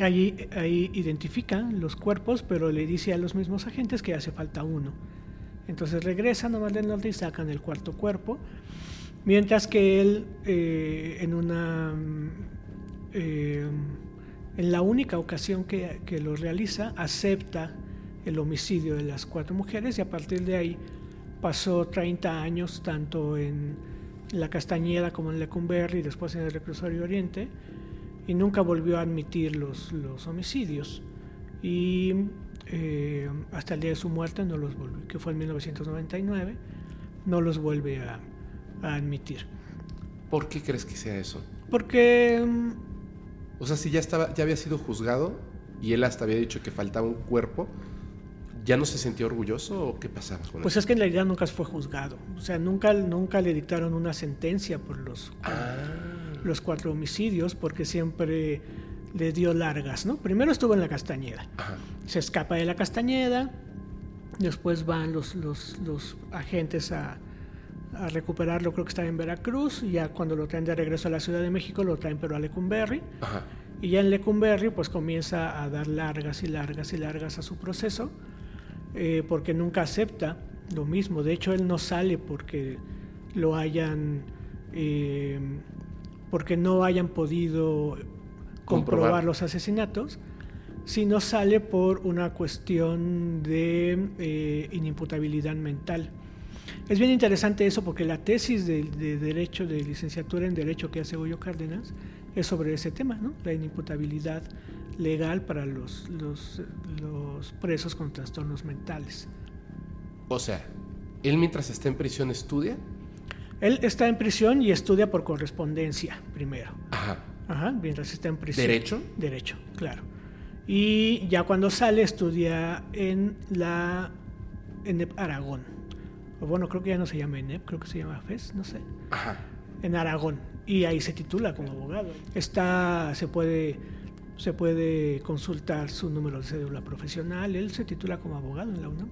Allí, ahí identifica los cuerpos, pero le dice a los mismos agentes que hace falta uno. Entonces regresan a del Norte y sacan el cuarto cuerpo, mientras que él eh, en una eh, en la única ocasión que, que, lo realiza acepta el homicidio de las cuatro mujeres y a partir de ahí pasó 30 años tanto en la Castañeda como en Lecumberri y después en el Reclusorio Oriente y nunca volvió a admitir los, los homicidios. Y eh, hasta el día de su muerte no los volvió, que fue en 1999, no los vuelve a, a admitir. ¿Por qué crees que sea eso? Porque O sea, si ya estaba, ya había sido juzgado y él hasta había dicho que faltaba un cuerpo, ¿ya no se sentía orgulloso o qué pasaba con Pues es que en realidad nunca fue juzgado. O sea, nunca, nunca le dictaron una sentencia por los, Ah, los cuatro homicidios, porque siempre le dio largas, ¿no? Primero estuvo en la Castañeda. ajá. Se escapa de la Castañeda, después van los, los, los agentes a, a recuperarlo, creo que estaba en Veracruz, y ya cuando lo traen de regreso a la Ciudad de México, lo traen pero a Lecumberri. Ajá. Y ya en Lecumberri pues comienza a dar largas y largas y largas a su proceso, eh, porque nunca acepta lo mismo. De hecho, él no sale porque lo hayan, eh, porque no hayan podido comprobar, Comprobar. los asesinatos, sino sale por una cuestión de eh, inimputabilidad mental. Es bien interesante eso porque la tesis de, de derecho, de licenciatura en derecho que hace Goyo Cárdenas, es sobre ese tema, ¿no? La inimputabilidad legal para los, los, los presos con trastornos mentales. O sea, él mientras está en prisión estudia. Él está en prisión y estudia por correspondencia primero. Ajá. Ajá, mientras está en prisión. ¿Derecho? Derecho, claro. Y ya cuando sale estudia en la ENEP Aragón. Bueno, creo que ya no se llama ENEP, creo que se llama FES, no sé. Ajá. en Aragón y ahí se titula como abogado. Está, se puede, se puede consultar su número de cédula profesional. Él se titula como abogado en la UNAM.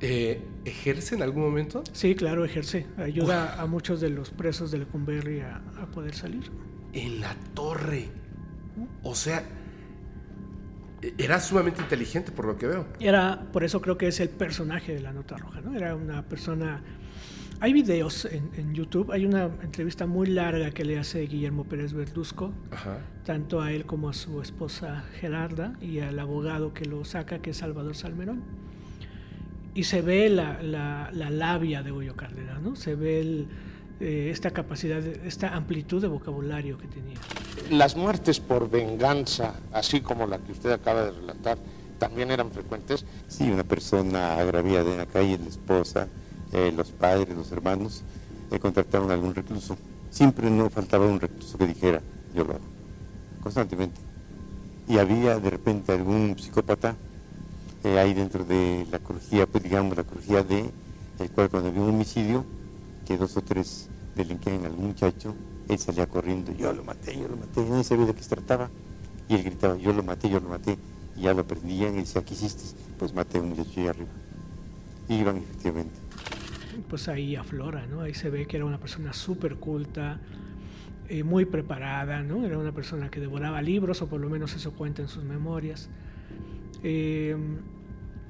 Eh, ¿Ejerce en algún momento? Sí, claro, ejerce. Ayuda a muchos de los presos de Lecumberri a, a poder salir. En la torre. O sea, era sumamente inteligente por lo que veo. Era, por eso creo que es el personaje de la Nota Roja, ¿no? Era una persona... Hay videos en, en YouTube, hay una entrevista muy larga que le hace Guillermo Pérez Verduzco, Ajá. tanto a él como a su esposa Gerarda y al abogado que lo saca, que es Salvador Salmerón. Y se ve la, la, la labia de Goyo Cárdenas, ¿no? Se ve el, eh, esta capacidad, esta amplitud de vocabulario que tenía. Las muertes por venganza, así como la que usted acaba de relatar, también eran frecuentes. Sí, una persona agraviada en la calle, la esposa, eh, los padres, los hermanos, eh, contrataron a algún recluso. Siempre no faltaba un recluso que dijera, yo lo hago, constantemente. Y había de repente algún psicópata eh, ahí dentro de la crujía, pues digamos la crujía de, el cual cuando había un homicidio, que dos o tres delinquían al muchacho, él salía corriendo, yo lo maté, yo lo maté, nadie sabía de qué se trataba. Y él gritaba, yo lo maté, yo lo maté. Y ya lo prendían y decía, ¿qué hiciste? Pues maté a un muchacho ahí arriba. Y iban efectivamente. pues ahí aflora, ¿no? Ahí se ve que era una persona súper culta, eh, muy preparada, ¿no? Era una persona que devoraba libros, o por lo menos eso cuenta en sus memorias. Eh,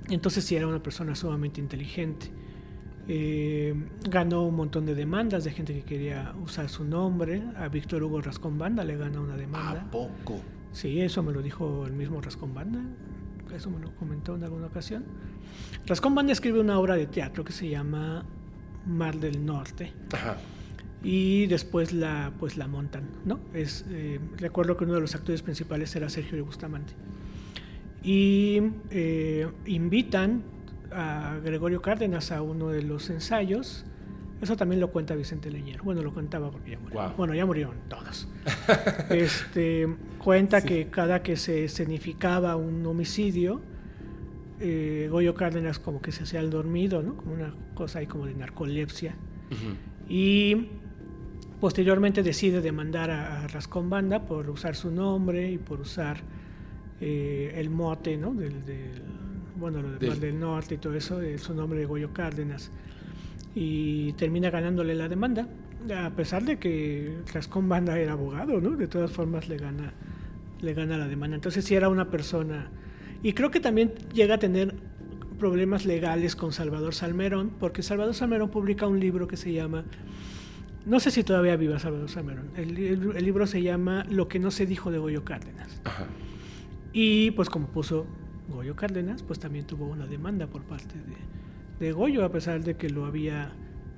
entonces sí era una persona sumamente inteligente. Eh, ganó un montón de demandas de gente que quería usar su nombre. A Víctor Hugo Rascón Banda le gana una demanda. ¿A poco? Sí, eso me lo dijo el mismo Rascón Banda, eso me lo comentó en alguna ocasión. Rascón Banda escribe una obra de teatro que se llama Mar del Norte Ajá. y después la pues la montan, ¿no? Es eh, recuerdo que uno de los actores principales era Sergio Bustamante y eh, invitan a Gregorio Cárdenas a uno de los ensayos. Eso también lo cuenta Vicente Leñero. Bueno, lo contaba porque ya murió. Bueno, ya murieron todos. este, cuenta que cada que se escenificaba un homicidio, eh, Goyo Cárdenas como que se hacía el dormido, ¿no? Como una cosa ahí como de narcolepsia. Y posteriormente decide demandar a, a Rascón Banda por usar su nombre y por usar eh, el mote, ¿no? Del, del- bueno, lo del Del- del Norte y todo eso, de su nombre de Goyo Cárdenas. Y termina ganándole la demanda, a pesar de que Rascón Banda era abogado, ¿no? De todas formas le gana, le gana la demanda. Entonces sí era una persona... Y creo que también llega a tener problemas legales con Salvador Salmerón, porque Salvador Salmerón publica un libro que se llama, no sé si todavía viva Salvador Salmerón, el, el- el libro se llama Lo que no se dijo de Goyo Cárdenas. Ajá. Y pues como puso Goyo Cárdenas, pues también tuvo una demanda por parte de, de Goyo, a pesar de que lo había,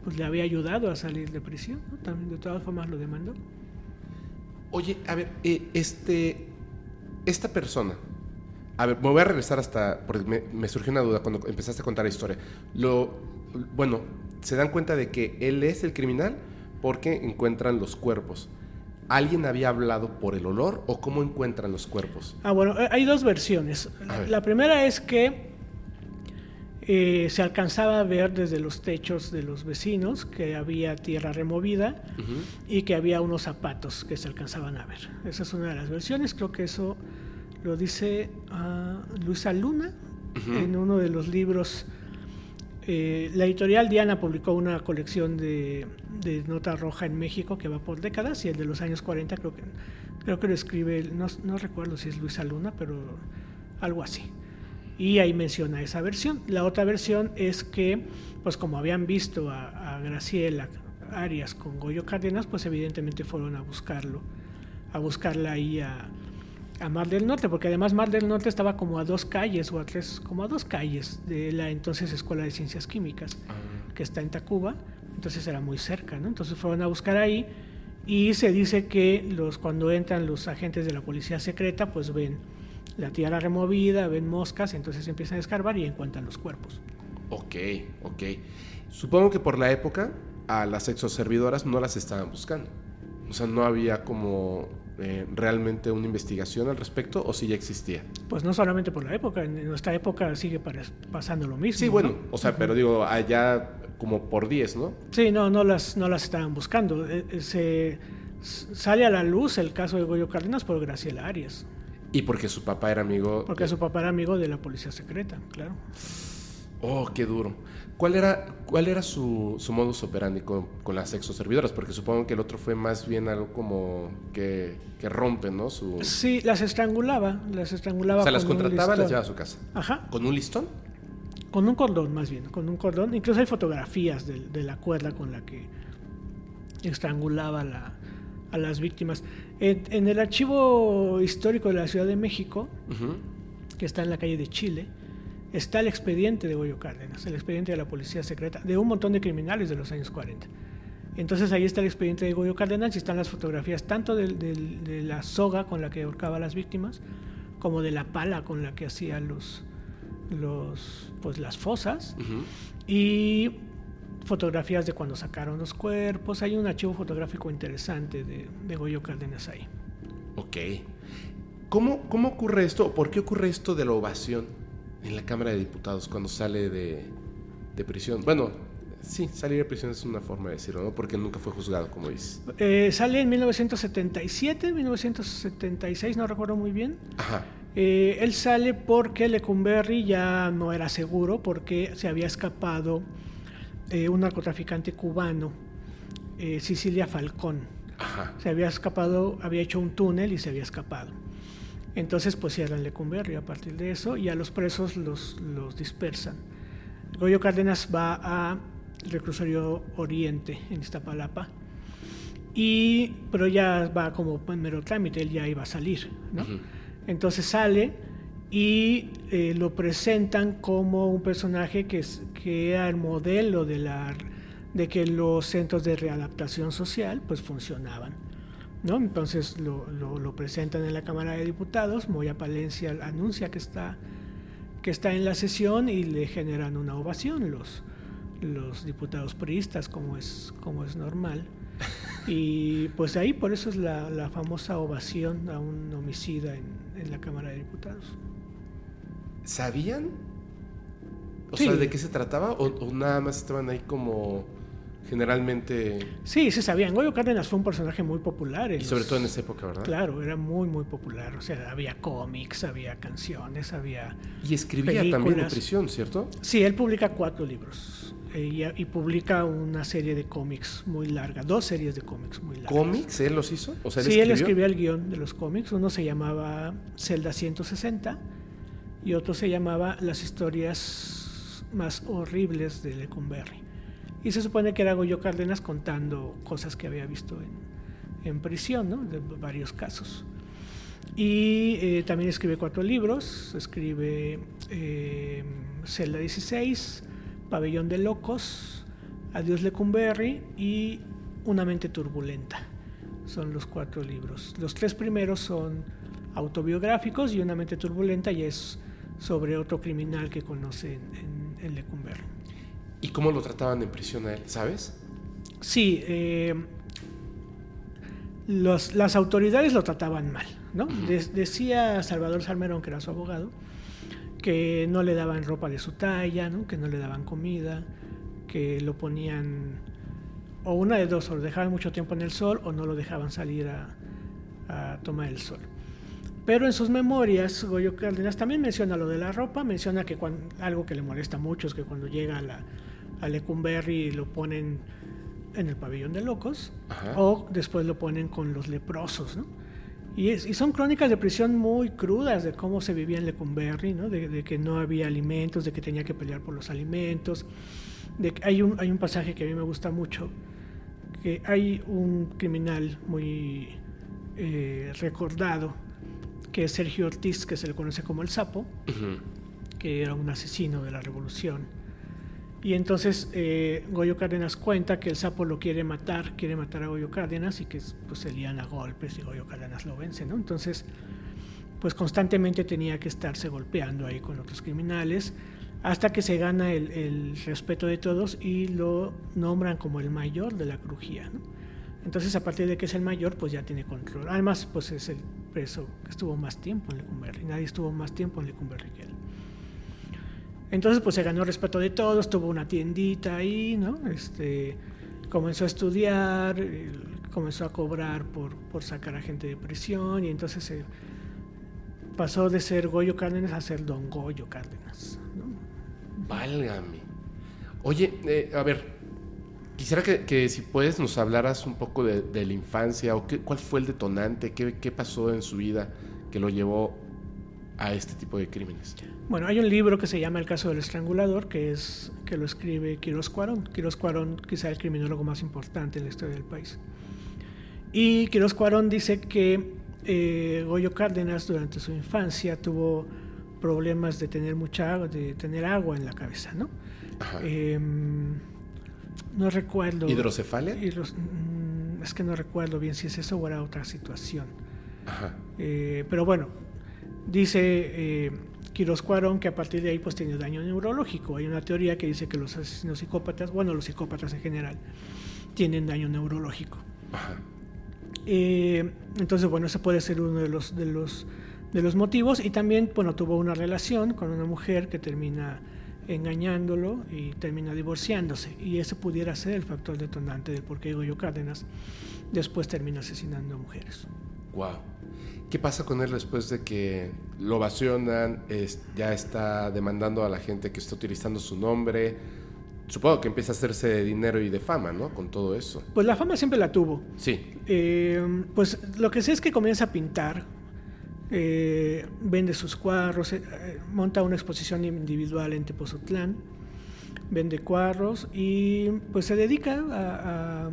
pues le había ayudado a salir de prisión, ¿no? También de todas formas lo demandó. Oye, a ver, eh, este, esta persona, a ver, me voy a regresar hasta, porque me, me surgió una duda cuando empezaste a contar la historia. Lo, bueno, se dan cuenta de que él es el criminal porque encuentran los cuerpos. ¿Alguien había hablado por el olor o cómo encuentran los cuerpos? Ah, bueno, eh, hay dos versiones. La primera es que eh, se alcanzaba a ver desde los techos de los vecinos que había tierra removida y que había unos zapatos que se alcanzaban a ver. Esa es una de las versiones. Creo que eso lo dice ah, Luisa Luna en uno de los libros. Eh, la editorial Diana publicó una colección de, nota roja en México que va por décadas y el de los años 40 creo que, creo que lo escribe, no, no recuerdo si es Luisa Luna, pero algo así. Y ahí menciona esa versión. La otra versión es que, pues como habían visto a, a Graciela Arias con Goyo Cárdenas, pues evidentemente fueron a buscarlo, a buscarla ahí a, a Mar del Norte, porque además Mar del Norte estaba como a dos calles o a tres, como a dos calles de la entonces Escuela de Ciencias Químicas, que está en Tacuba, entonces era muy cerca, ¿no? Entonces fueron a buscar ahí y se dice que los cuando entran los agentes de la policía secreta, pues ven la tierra removida, ven moscas, entonces empiezan a escarbar y encuentran los cuerpos. Ok, ok. Supongo que por la época a las exoservidoras no las estaban buscando. O sea, no había como eh, realmente una investigación al respecto o si ya existía. Pues no solamente por la época, en nuestra época sigue pasando lo mismo. Sí, ¿no? bueno, o sea, pero digo, allá como por 10, ¿no? Sí, no, no las, no las estaban buscando. Eh, eh, Se, sale a la luz el caso de Goyo Cárdenas por Graciela Arias, Y porque su papá era amigo. porque de- su papá era amigo de la policía secreta, claro. Oh, qué duro. ¿Cuál era, cuál era su, su modus operandi con, con las exoservidoras? Porque supongo que el otro fue más bien algo como que, que rompe, ¿no? Su, o Sí, las estrangulaba, las estrangulaba. sea, las con contrataba, las listón. llevaba a su casa. Ajá, ¿Con un listón? con un cordón más bien, con un cordón. Incluso hay fotografías de, de la cuerda con la que estrangulaba a la- a las víctimas. En, en el archivo histórico de la Ciudad de México, que está en la calle de Chile, está el expediente de Goyo Cárdenas, el expediente de la policía secreta, de un montón de criminales de los años 40. Entonces ahí está el expediente de Goyo Cárdenas y están las fotografías tanto del- del- de, la soga con la que ahorcaba a las víctimas, como de la pala con la que hacía los, los, pues, las fosas, Ujú. y fotografías de cuando sacaron los cuerpos. Hay un archivo fotográfico interesante de, de Goyo Cárdenas ahí. Ok. ¿Cómo, ¿Cómo ocurre esto? ¿Por qué ocurre esto de la ovación en la Cámara de Diputados cuando sale de, de prisión? Bueno, sí, salir de prisión es una forma de decirlo, ¿no? Porque nunca fue juzgado, como dices. Eh, sale en 1977, 1976, no recuerdo muy bien. Ajá. Eh, él sale porque Lecumberri ya no era seguro, porque se había escapado eh, un narcotraficante cubano, eh, Sicilia Falcón. Ajá. Se había escapado, había hecho un túnel y se había escapado. Entonces, pues cierran Lecumberri a partir de eso y a los presos los, los dispersan. Goyo Cárdenas va a reclusorio Oriente en Iztapalapa. Y, pero ya va como en mero trámite, él ya iba a salir, ¿no? Entonces sale y eh, lo presentan como un personaje que, es- que era el modelo de, la, de que los centros de readaptación social pues funcionaban. ¿No? Entonces lo, lo- lo presentan en la Cámara de Diputados, Moya Palencia anuncia que está, que está en la sesión y le generan una ovación los, los diputados priistas, como es, como es normal. Y pues ahí por eso es la, la famosa ovación a un homicida en, en la Cámara de Diputados. ¿Sabían? O Sí. sea, ¿de qué se trataba? ¿O, o nada más estaban ahí como generalmente... Sí, se sabían. Goyo Cárdenas fue un personaje muy popular. en Y sobre los- todo en esa época, ¿verdad? Claro, era muy, muy popular. O sea, había cómics, había canciones, había... Y escribía también en Películas. prisión, ¿cierto? Sí, él publica cuatro libros eh, y, y publica una serie de cómics muy larga, dos series de cómics muy largas. ¿Cómics? ¿Él los hizo? O sea, sí, él escribió el guion de los cómics. Uno se llamaba Celda 160 y otro se llamaba Las historias más horribles de Lecumberri. Y se supone que era Goyo Cárdenas contando cosas que había visto en, en prisión. De varios casos. Y eh, también escribe cuatro libros, escribe eh, Celda 16, Pabellón de Locos, Adiós Lecumberri y Una mente turbulenta. Son los cuatro libros. Los tres primeros son autobiográficos y Una mente turbulenta y es sobre otro criminal que conoce en, en, Lecumberri. ¿Y cómo lo trataban en prisión a él, sabes? Sí, eh, los, las autoridades lo trataban mal, ¿no? decía Salvador Salmerón, que era su abogado, que no le daban ropa de su talla, ¿no? que no le daban comida, que lo ponían, o una de dos, o lo dejaban mucho tiempo en el sol o no lo dejaban salir a, a tomar el sol. Pero en sus memorias, Goyo Cárdenas también menciona lo de la ropa, menciona que cuando, algo que le molesta mucho es que cuando llega a, la, a Lecumberri lo ponen en el pabellón de locos Ajá. o después lo ponen con los leprosos, ¿no? Y, es, y, son crónicas de prisión muy crudas de cómo se vivía en Lecumberri, ¿no? De, de, que no había alimentos, de que tenía que pelear por los alimentos. De que hay, un, hay un pasaje que a mí me gusta mucho, que hay un criminal muy eh, recordado, que es Sergio Ortiz, que se le conoce como el Sapo, uh -huh. que era un asesino de la revolución y entonces eh, Goyo Cárdenas cuenta que el sapo lo quiere matar, quiere matar a Goyo Cárdenas y que pues, se lían a golpes y Goyo Cárdenas lo vence, ¿no? Entonces, pues constantemente tenía que estarse golpeando ahí con otros criminales hasta que se gana el, respeto de todos y lo nombran como el mayor de la crujía, ¿no? Entonces, a partir de que es el mayor, pues ya tiene control. Además, pues es el preso que estuvo más tiempo en Lecumberri. Nadie estuvo más tiempo en Lecumberri que él. Entonces, pues se ganó respeto de todos, tuvo una tiendita ahí, ¿no? Este, comenzó a estudiar, comenzó a cobrar por, por sacar a gente de prisión y entonces se pasó de ser Goyo Cárdenas a ser Don Goyo Cárdenas. ¿no? Válgame. Oye, eh, a ver, quisiera que, que, si puedes nos hablaras un poco de, de la infancia o qué, cuál fue el detonante, qué, qué pasó en su vida que lo llevó a este tipo de crímenes. Bueno, hay un libro que se llama El caso del estrangulador, que es que lo escribe Quiroz Cuarón. Quiroz Cuarón, quizá el criminólogo más importante en la historia del país. Y Quiroz Cuarón dice que eh, Goyo Cárdenas durante su infancia tuvo problemas de tener mucha agua, de tener agua en la cabeza, ¿no? Eh, no recuerdo. ¿Hidrocefalia? Hidros, mm, es que no recuerdo bien si es eso o era otra situación. Eh, pero bueno, dice Quiroz Cuarón que a partir de ahí pues tiene daño neurológico. Hay una teoría que dice que los asesinos psicópatas, bueno, los psicópatas en general, tienen daño neurológico. Eh, entonces, bueno, ese puede ser uno de los, de, los, de los motivos. Y también, bueno, tuvo una relación con una mujer que termina engañándolo y termina divorciándose. Y ese pudiera ser el factor detonante del por qué Goyo Cárdenas después termina asesinando a mujeres. Wow. ¿Qué pasa con él después de que lo ovacionan? Es, ya está demandando a la gente que está utilizando su nombre. Supongo que empieza a hacerse de dinero y de fama, ¿no? Con todo eso. Pues la fama siempre la tuvo. Sí. Eh, pues lo que sé es que comienza a pintar, eh, vende sus cuadros, eh, monta una exposición individual en Tepozotlán, vende cuadros y pues se dedica a, a,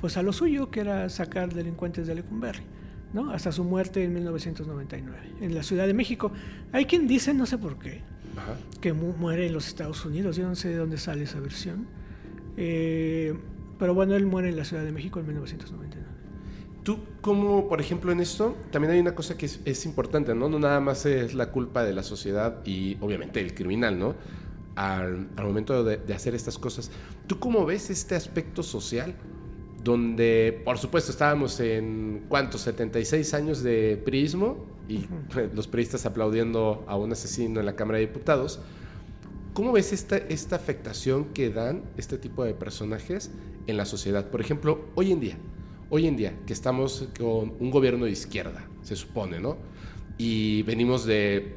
pues a lo suyo, que era sacar delincuentes de Lecumberri. ¿No? hasta su muerte en 1999, en la Ciudad de México. Hay quien dice, no sé por qué, Ajá. que mu muere en los Estados Unidos, yo no sé de dónde sale esa versión, eh, pero bueno, él muere en la Ciudad de México en 1999. Tú, como por ejemplo en esto, también hay una cosa que es, es, importante, ¿no? No nada más es la culpa de la sociedad y obviamente el criminal, ¿no? Al, al momento de, de hacer estas cosas. ¿Tú cómo ves este aspecto social? Donde por supuesto estábamos en cuántos 76 años de priismo y uh -huh. los priistas aplaudiendo a un asesino en la Cámara de Diputados. ¿Cómo ves esta, esta afectación que dan este tipo de personajes en la sociedad? Por ejemplo, hoy en día, hoy en día que estamos con un gobierno de izquierda, se supone, ¿no? Y venimos de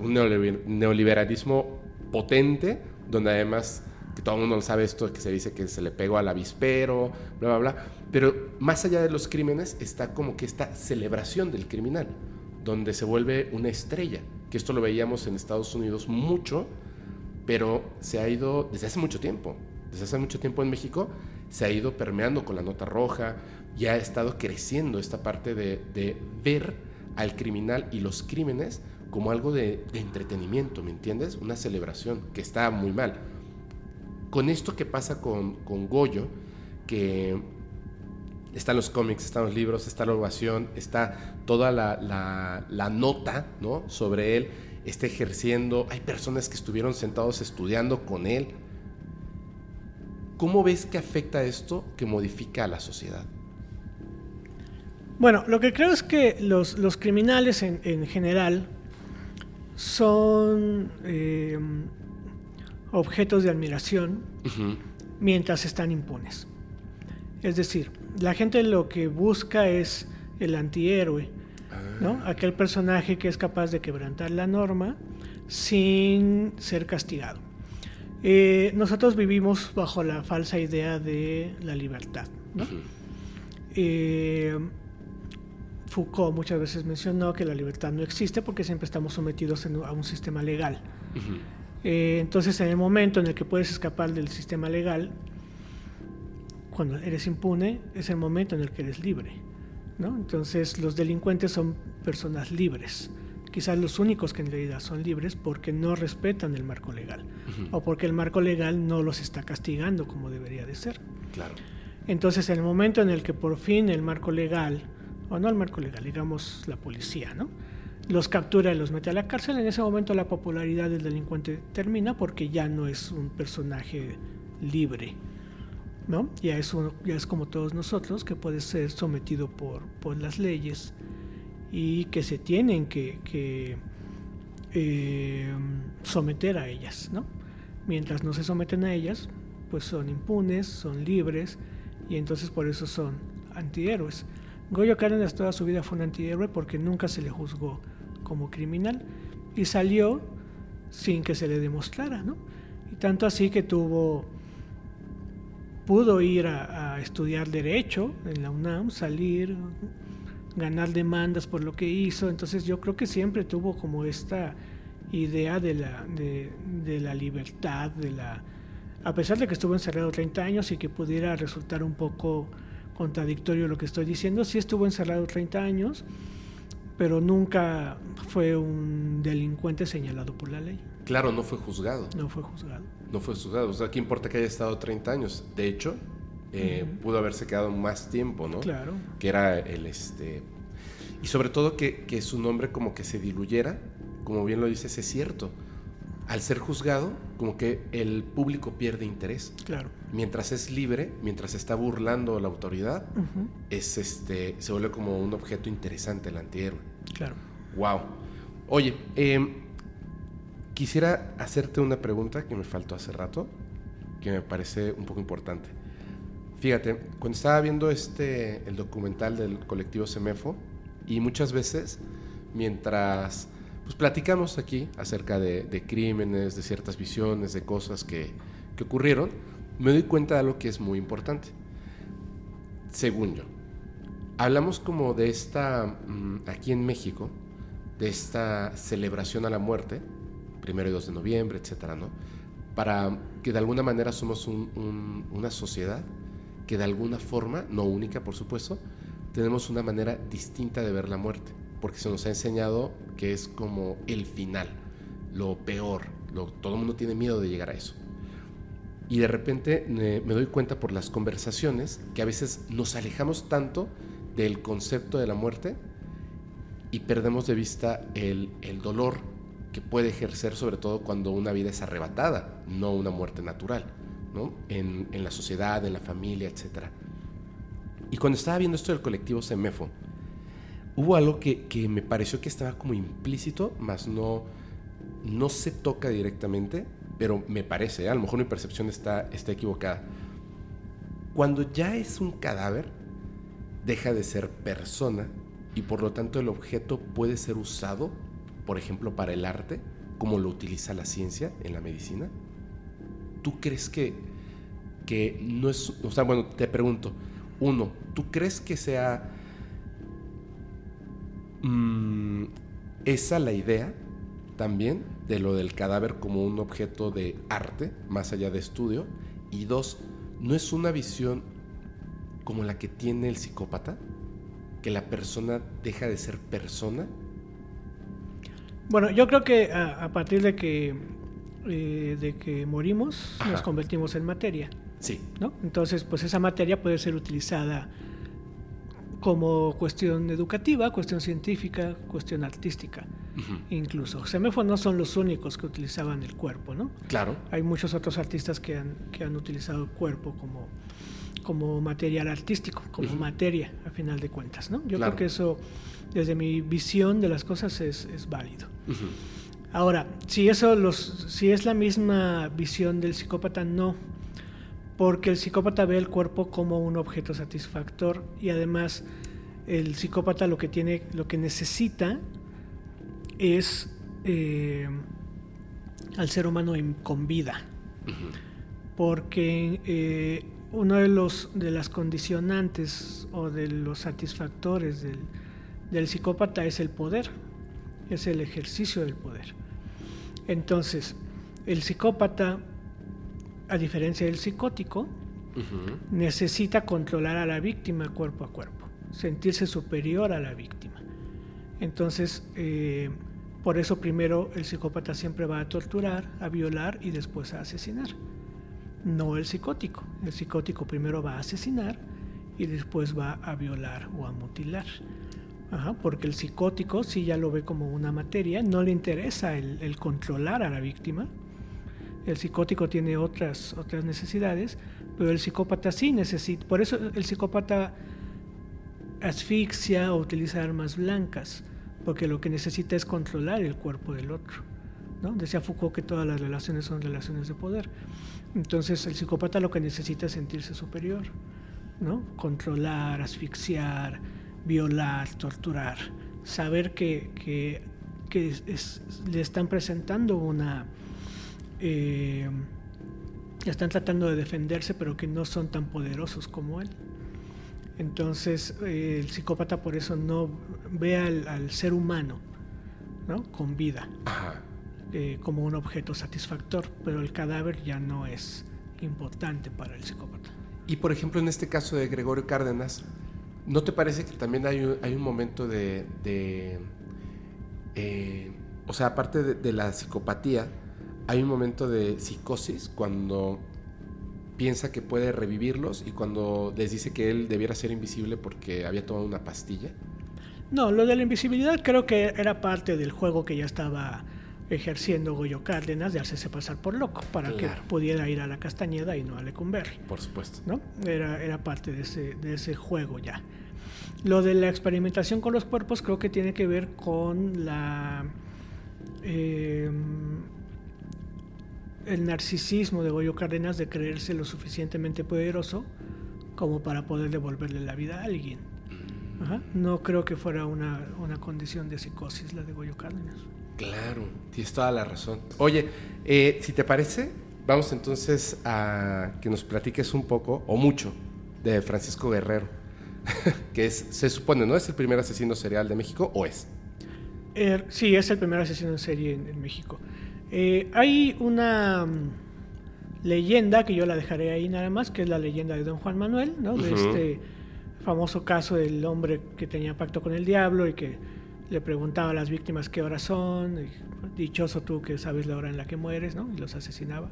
un neoliberalismo potente, donde además que todo el mundo lo sabe esto, que se dice que se le pegó al avispero, bla, bla, bla. Pero más allá de los crímenes está como que esta celebración del criminal, donde se vuelve una estrella, que esto lo veíamos en Estados Unidos mucho, pero se ha ido desde hace mucho tiempo, desde hace mucho tiempo en México, se ha ido permeando con la nota roja y ha estado creciendo esta parte de, de ver al criminal y los crímenes como algo de, de entretenimiento, ¿me entiendes? Una celebración, que está muy mal. Con esto que pasa con, con Goyo, que están los cómics, están los libros, está la ovación, está toda la, la, nota ¿no? sobre él, está ejerciendo, hay personas que estuvieron sentados estudiando con él. ¿Cómo ves que afecta esto que modifica a la sociedad? Bueno, lo que creo es que los, los criminales en, en, general son eh, objetos de admiración uh -huh. mientras están impunes. Es decir, la gente lo que busca es el antihéroe, ¿no? Ah. Aquel personaje que es capaz de quebrantar la norma sin ser castigado. Eh, nosotros vivimos bajo la falsa idea de la libertad, ¿no? Uh -huh. eh, Foucault muchas veces mencionó que la libertad no existe porque siempre estamos sometidos a un sistema legal. Uh -huh. Eh, entonces, en el momento en el que puedes escapar del sistema legal, cuando eres impune, es el momento en el que eres libre. ¿no? Entonces, los delincuentes son personas libres. Quizás los únicos que en realidad son libres porque no respetan el marco legal uh -huh. o porque el marco legal no los está castigando como debería de ser. Claro. Entonces, en el momento en el que por fin el marco legal o no el marco legal, digamos la policía, ¿no? Los captura y los mete a la cárcel, en ese momento la popularidad del delincuente termina porque ya no es un personaje libre, ¿no? Ya es, ya es como todos nosotros que puede ser sometido por, por las leyes y que se tienen que, que eh, someter a ellas, ¿no? Mientras no se someten a ellas, pues son impunes, son libres y entonces por eso son antihéroes. Goyo Cárdenas toda su vida fue un antihéroe porque nunca se le juzgó como criminal y salió sin que se le demostrara, ¿no? Y tanto así que tuvo, pudo ir a, a, estudiar derecho en la UNAM, salir, ganar demandas por lo que hizo, entonces yo creo que siempre tuvo como esta idea de la, de, de la libertad, de la, a pesar de que estuvo encerrado 30 años y que pudiera resultar un poco contradictorio lo que estoy diciendo. Sí estuvo encerrado 30 años, pero nunca fue un delincuente señalado por la ley. Claro, no fue juzgado. No fue juzgado. No fue juzgado. O sea, ¿qué importa que haya estado 30 años? De hecho, eh, uh -huh. pudo haberse quedado más tiempo, ¿no? Claro. Que era el este. Y sobre todo que, que su nombre como que se diluyera, como bien lo dices, es cierto al ser juzgado, como que el público pierde interés. Claro. Mientras es libre, mientras está burlando a la autoridad, uh -huh. es este, se vuelve como un objeto interesante el antihéroe. Claro. Wow. Oye, eh, quisiera hacerte una pregunta que me faltó hace rato, que me parece un poco importante. Fíjate, cuando estaba viendo este, el documental del colectivo Semefo, y muchas veces, mientras pues platicamos aquí acerca de, crímenes, de ciertas visiones, de cosas que, ocurrieron, me doy cuenta de algo que es muy importante. Según yo, hablamos como de esta, mmm, aquí en México, de esta celebración a la muerte, primero y 2 de noviembre, etcétera, ¿no? Para que de alguna manera somos un, una sociedad que de alguna forma, no única por supuesto, tenemos una manera distinta de ver la muerte porque se nos ha enseñado que es como el final, lo peor, lo, todo el mundo tiene miedo de llegar a eso. Y de repente me, me doy cuenta por las conversaciones que a veces nos alejamos tanto del concepto de la muerte y perdemos de vista el, el dolor que puede ejercer sobre todo cuando una vida es arrebatada, no una muerte natural, ¿no? En, en la sociedad, en la familia, etc. Y cuando estaba viendo esto del colectivo Semefo, hubo algo que, que, me pareció que estaba como implícito, más no, no se toca directamente, pero me parece, ¿eh? a lo mejor mi percepción está, está equivocada. Cuando ya es un cadáver, deja de ser persona y por lo tanto el objeto puede ser usado, por ejemplo, para el arte, como lo utiliza la ciencia en la medicina. ¿Tú crees que, que no es, o sea, bueno, te pregunto, uno, ¿tú crees que sea mmm, esa la idea también de lo del cadáver como un objeto de arte, más allá de estudio. Y dos, ¿no es una visión como la que tiene el psicópata? que la persona deja de ser persona? Bueno, yo creo que a, a partir de que, eh, de que morimos, nos convertimos en materia. Sí. ¿no? Entonces, pues esa materia puede ser utilizada como cuestión educativa, cuestión científica, cuestión artística, incluso. Semefo no son los únicos que utilizaban el cuerpo, ¿no? Claro. Hay muchos otros artistas que han, que han utilizado el cuerpo como, como material artístico, como materia, a final de cuentas, ¿no? Yo Claro. creo que eso, desde mi visión de las cosas, es, es válido. Ahora, si eso los, si es la misma visión del psicópata, no, porque el psicópata ve el cuerpo como un objeto satisfactor y además el psicópata lo que tiene, lo que necesita es eh, al ser humano en- con vida, porque eh, uno de los de las condicionantes o de los satisfactores del, del psicópata es el poder, es el ejercicio del poder. Entonces, el psicópata, a diferencia del psicótico, necesita controlar a la víctima cuerpo a cuerpo, sentirse superior a la víctima. Entonces, eh, por eso primero el psicópata siempre va a torturar, a violar y después a asesinar. No el psicótico. El psicótico primero va a asesinar y después va a violar o a mutilar. Ajá, porque el psicótico sí ya lo ve como una materia, no le interesa el, el controlar a la víctima. El psicótico tiene otras, otras necesidades, pero el psicópata sí necesita. Por eso el psicópata asfixia o utiliza armas blancas, porque lo que necesita es controlar el cuerpo del otro. ¿no? Decía Foucault que todas las relaciones son relaciones de poder. Entonces el psicópata lo que necesita es sentirse superior, ¿no? Controlar, asfixiar, violar, torturar, saber que, que, le están presentando una... eh, están tratando de defenderse, pero que no son tan poderosos como él. Entonces, eh, el psicópata por eso no ve al, al ser humano ¿no? con vida Ajá. eh, como un objeto satisfactor, pero el cadáver ya no es importante para el psicópata. Y por ejemplo, en este caso de Gregorio Cárdenas, ¿no te parece que también hay un, hay un momento de... de, eh, o sea, aparte de, de la psicopatía, hay un momento de psicosis cuando piensa que puede revivirlos y cuando les dice que él debiera ser invisible porque había tomado una pastilla? No, lo de la invisibilidad creo que era parte del juego que ya estaba ejerciendo Goyo Cárdenas de hacerse pasar por loco para Claro. que pudiera ir a la Castañeda y no a Lecumberri. Por supuesto. ¿no? Era, era parte de ese, de ese juego ya. Lo de la experimentación con los cuerpos creo que tiene que ver con la eh, el narcisismo de Goyo Cárdenas de creerse lo suficientemente poderoso como para poder devolverle la vida a alguien. Ajá. No creo que fuera una, una condición de psicosis la de Goyo Cárdenas. Claro, tienes toda la razón. Oye, eh, si te parece, vamos entonces a que nos platiques un poco, o mucho, de Francisco Guerrero, que es, se supone, ¿no? ¿Es el primer asesino serial de México o es? Er, sí, es el primer asesino en serie en, en México. Eh, hay una mm, leyenda que yo la dejaré ahí nada más, que es la leyenda de Don Juan Manuel, ¿no? De este famoso caso del hombre que tenía pacto con el diablo y que le preguntaba a las víctimas qué horas son, y, dichoso tú que sabes la hora en la que mueres, ¿no? Y los asesinaba,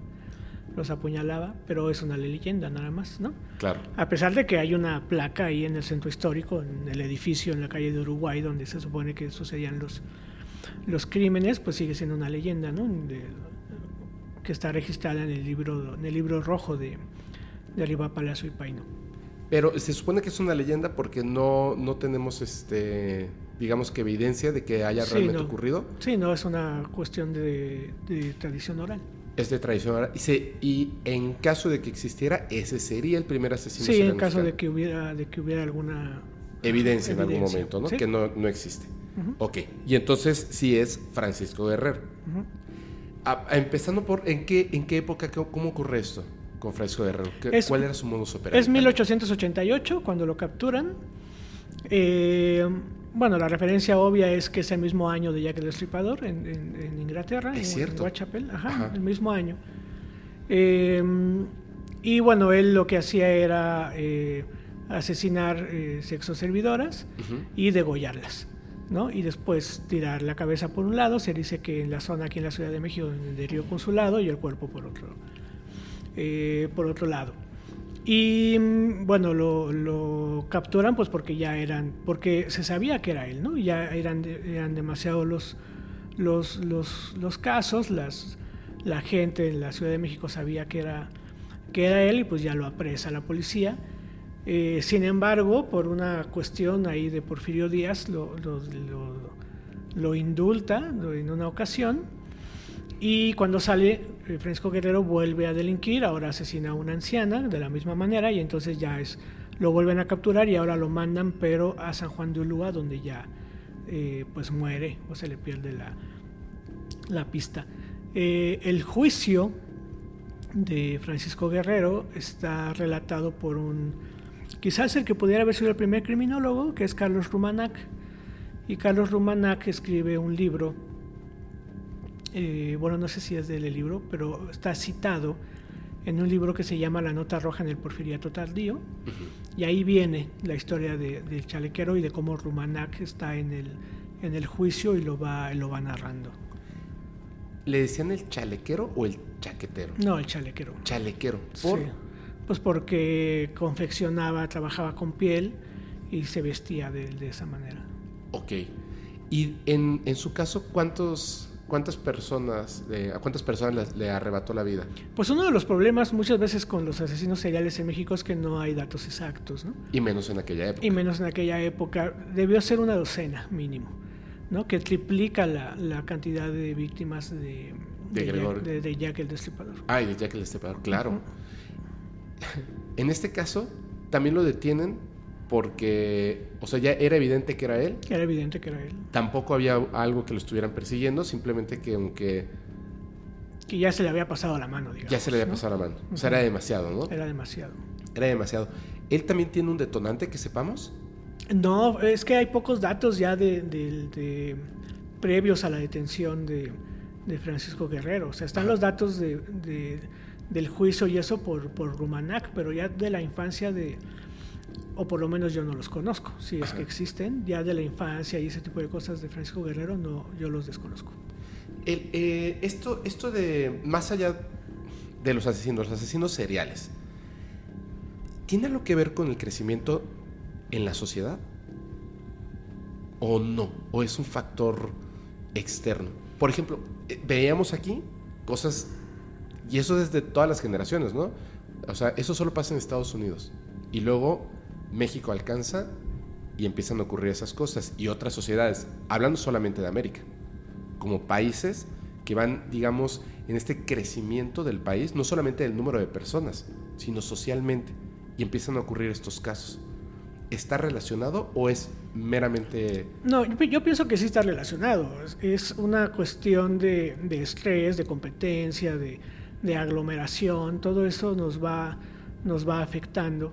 los apuñalaba, pero es una leyenda nada más, ¿no? Claro. A pesar de que hay una placa ahí en el centro histórico, en el edificio en la calle de Uruguay, donde se supone que sucedían los, los crímenes, pues sigue siendo una leyenda, ¿no? De- que está registrada en el libro, en el libro rojo de, de Arriba Palacio y Paino. Pero se supone que es una leyenda porque no, no tenemos, este, digamos que evidencia de que haya Sí, realmente no. ocurrido. Sí, no, es una cuestión de, de tradición oral. Es de tradición oral. Y, se- y en caso de que existiera, ese sería el primer asesino Sí, en caso de que hubiera, de que hubiera alguna Evidencia, en algún momento, ¿no? sí. Que no, no existe. Ujú. Ok. Y entonces sí es Francisco Guerrero. Ujú. A- a- empezando por, ¿en qué, ¿en qué época, cómo ocurre esto con Francisco Guerrero? ¿Qué- Es- ¿Cuál era su modus operandi? Es 1888 cuando lo capturan. Eh, bueno, la referencia obvia es que es el mismo año de Jack el Destripador en, en- en Inglaterra, Es en, cierto. Whitechapel, ajá, Ajá. el mismo año. Eh, y bueno, él lo que hacía era eh, asesinar eh, sexoservidoras y degollarlas. Y después tirar la cabeza por un lado, se dice que en la zona aquí en la Ciudad de México, en el río Consulado, y el cuerpo por otro, eh, por otro lado. Y mm, bueno, lo, capturan pues porque ya eran, porque se sabía que era él, ¿no? Ya eran, eran demasiados los, los, los, los casos, las, la gente en la Ciudad de México sabía que era, que era él y pues ya lo apresa la policía. Eh, sin embargo, por una cuestión ahí de Porfirio Díaz, lo, lo, indulta en una ocasión y cuando sale, eh, Francisco Guerrero vuelve a delinquir, ahora asesina a una anciana de la misma manera y entonces ya es, lo vuelven a capturar y ahora lo mandan pero a San Juan de Ulúa donde ya eh, pues muere o se le pierde la, la pista. el juicio de Francisco Guerrero está relatado por un Quizás el que pudiera haber sido el primer criminólogo, que es Carlos Rumanac. Y Carlos Rumanac escribe un libro, eh, bueno, no sé si es del libro, pero está citado en un libro que se llama La Nota Roja en el Porfiriato Tardío. Y ahí viene la historia del chalequero y de cómo Rumanac está en el, en el juicio y lo va, lo va narrando. ¿Le decían el chalequero o el chaquetero? No, el chalequero. Chalequero. ¿Por? Sí pues porque confeccionaba, trabajaba con piel y se vestía de, esa manera. Ok. Y en, en su caso, ¿cuántos, ¿cuántas personas, a cuántas personas le, arrebató la vida? Pues uno de los problemas muchas veces con los asesinos seriales en México es que no hay datos exactos, ¿no? Y menos en aquella época. Y menos en aquella época. Debió ser una docena mínimo, ¿no? Que triplica la, la cantidad de víctimas de, de, Jack, el Destripador. Ah, de Jack el Destripador, claro en este caso, también lo detienen porque, o sea, ya era evidente que era él. Era evidente que era él. Tampoco había algo que lo estuvieran persiguiendo, simplemente que aunque... Que ya se le había pasado la mano, digamos. Ya se le había pasado la mano. O sea, era demasiado, ¿no? Era demasiado. Era demasiado. ¿Él también tiene un detonante que sepamos? No, es que hay pocos datos ya de, previos a la detención de, Francisco Guerrero. O sea, están los datos de del juicio y eso por, por Rumanac, pero ya de la infancia de, o por lo menos yo no los conozco, si es que existen, ya de la infancia y ese tipo de cosas de Francisco Guerrero, no, yo los desconozco. El, eh, esto, esto de, más allá de los asesinos, los asesinos seriales, ¿tiene algo que ver con el crecimiento en la sociedad? ¿O no? ¿O es un factor externo? Por ejemplo, eh, veíamos aquí cosas y eso desde todas las generaciones, ¿no? O sea, eso solo pasa en Estados Unidos. Y luego México alcanza y empiezan a ocurrir esas cosas. Y otras sociedades, hablando solamente de América, como países que van, digamos, en este crecimiento del país, no solamente del número de personas, sino socialmente. Y empiezan a ocurrir estos casos. ¿Está relacionado o es meramente...? No, yo, pienso que sí está relacionado. Es una cuestión de, de estrés, de competencia, de, de aglomeración, todo eso nos va, nos va afectando.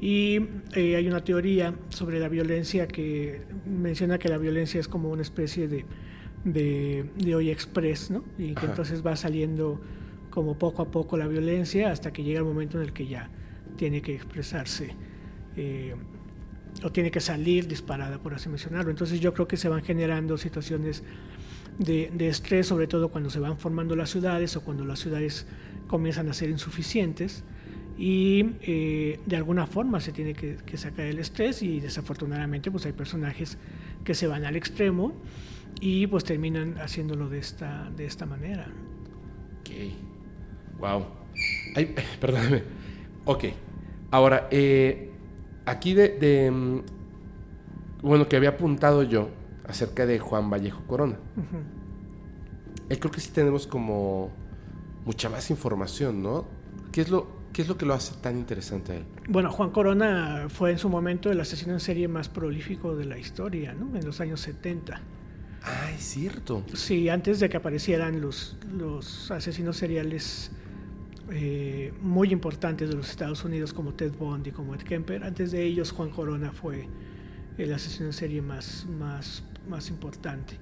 Y eh, hay una teoría sobre la violencia que menciona que la violencia es como una especie de, de, hoy express, ¿no? Y que entonces va saliendo como poco a poco la violencia hasta que llega el momento en el que ya tiene que expresarse eh, o tiene que salir disparada, por así mencionarlo. Entonces yo creo que se van generando situaciones de, estrés, sobre todo cuando se van formando las ciudades o cuando las ciudades comienzan a ser insuficientes y eh, de alguna forma se tiene que, sacar el estrés y desafortunadamente pues hay personajes que se van al extremo y pues terminan haciéndolo de esta, de esta manera. Ok, wow. Ay, perdóname. Ok, ahora, eh, aquí de, mm, bueno, que había apuntado yo, acerca de Juan Vallejo Corona. Él creo que sí tenemos como mucha más información, ¿no? ¿Qué es lo, qué es lo que lo hace tan interesante a él? Bueno, Juan Corona fue en su momento el asesino en serie más prolífico de la historia, ¿no? En los años 70. Ah, es cierto. Sí, antes de que aparecieran los, los asesinos seriales eh, muy importantes de los Estados Unidos como Ted Bundy, como Ed Kemper, antes de ellos Juan Corona fue el asesino en serie más, más más importante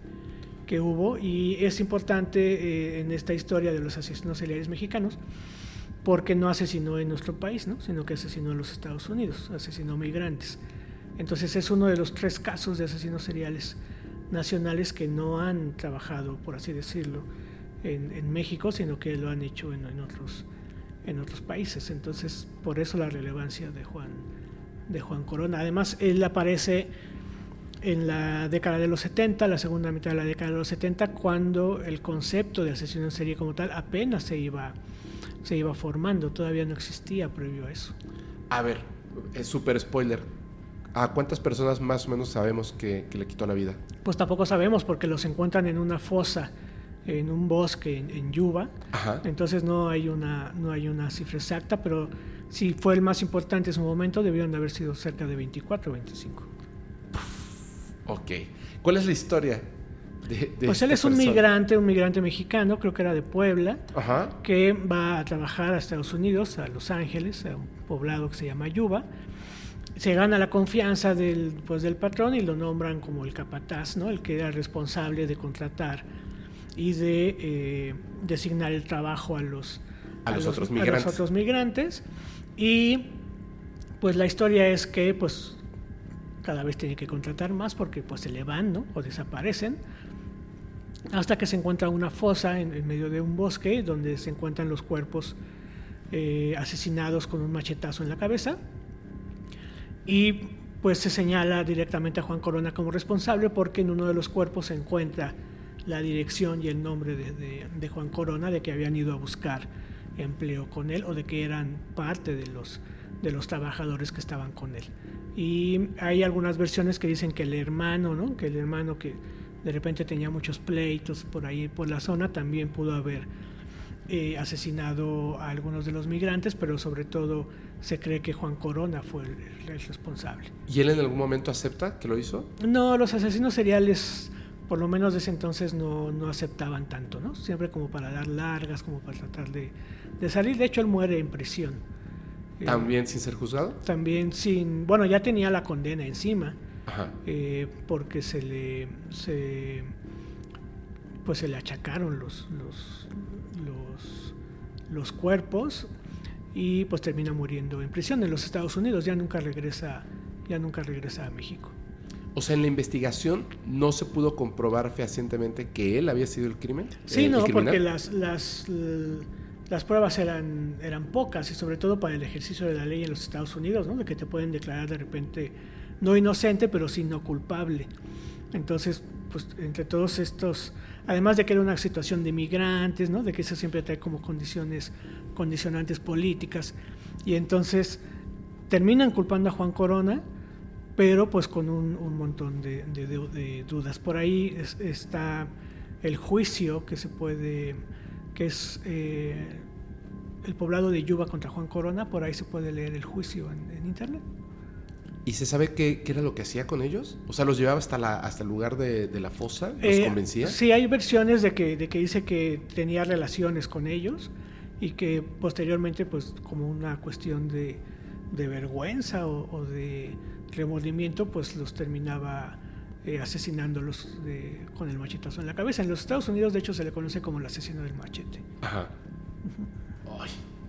que hubo y es importante eh, en esta historia de los asesinos seriales mexicanos porque no asesinó en nuestro país, ¿no? sino que asesinó en los Estados Unidos, asesinó migrantes. Entonces es uno de los tres casos de asesinos seriales nacionales que no han trabajado, por así decirlo, en, México, sino que lo han hecho en, otros, en otros países. Entonces, por eso la relevancia de Juan, de Juan Corona. Además, él aparece en la década de los 70, la segunda mitad de la década de los 70, cuando el concepto de asesino en serie como tal apenas se iba, se iba formando, todavía no existía previo a eso. A ver, es súper spoiler. ¿A cuántas personas más o menos sabemos que, le quitó la vida? Pues tampoco sabemos porque los encuentran en una fosa, en un bosque en, Yuba. Entonces no hay, una, no hay una cifra exacta, pero si fue el más importante en su momento, debieron de haber sido cerca de 24 o 25. Ok. ¿Cuál es la historia? De, pues él es un migrante, un migrante mexicano, creo que era de Puebla, que va a trabajar a Estados Unidos, a Los Ángeles, a un poblado que se llama Yuba se gana la confianza del, pues, del patrón y lo nombran como el capataz, ¿no? el que era responsable de contratar y de eh, designar el trabajo a los, a, los, otros migrantes. otros migrantes. Y pues la historia es que pues cada vez tiene que contratar más porque pues se le van o desaparecen. Hasta que se encuentra una fosa en, medio de un bosque donde se encuentran los cuerpos eh, asesinados con un machetazo en la cabeza. Y pues se señala directamente a Juan Corona como responsable porque en uno de los cuerpos se encuentra la dirección y el nombre de, Juan Corona, de que habían ido a buscar empleo con él o de que eran parte de los, de los trabajadores que estaban con él. Y hay algunas versiones que dicen que el hermano, ¿no? que el hermano que de repente tenía muchos pleitos por ahí, por la zona, también pudo haber eh, asesinado a algunos de los migrantes, pero sobre todo se cree que Juan Corona fue el, responsable. ¿Y él en algún momento acepta que lo hizo? No, los asesinos seriales, por lo menos desde entonces, no, no aceptaban tanto, ¿no? Siempre como para dar largas, como para tratar de, de salir. De hecho, él muere en prisión. Eh, ¿También sin ser juzgado? También sin... Bueno, ya tenía la condena encima, eh, porque se le... Se, pues se le achacaron los, los, los, los cuerpos y pues termina muriendo en prisión en los Estados Unidos, ya nunca regresa, ya nunca regresa a México. O sea, en la investigación no se pudo comprobar fehacientemente que él había sido el crimen. Sí, no, porque las, las, las pruebas eran, eran pocas y sobre todo para el ejercicio de la ley en los Estados Unidos, ¿no? de que te pueden declarar de repente no inocente, pero sí no culpable. Entonces, pues entre todos estos, además de que era una situación de migrantes, ¿no? de que eso siempre trae como condiciones condicionantes políticas. Y entonces terminan culpando a Juan Corona, pero pues con un, montón de, dudas. Por ahí está el juicio que se puede, que es eh, el poblado de Yuba contra Juan Corona, por ahí se puede leer el juicio en, internet. ¿Y se sabe qué, era lo que hacía con ellos? O sea, ¿los llevaba hasta, la, hasta el lugar de, la fosa? ¿Los eh, convencía? Sí, hay versiones de que, de que dice que tenía relaciones con ellos y que posteriormente, pues como una cuestión de, vergüenza o, de remordimiento, pues los terminaba eh, asesinándolos con el machetazo en la cabeza. En los Estados Unidos, de hecho, se le conoce como el asesino del machete. Ajá.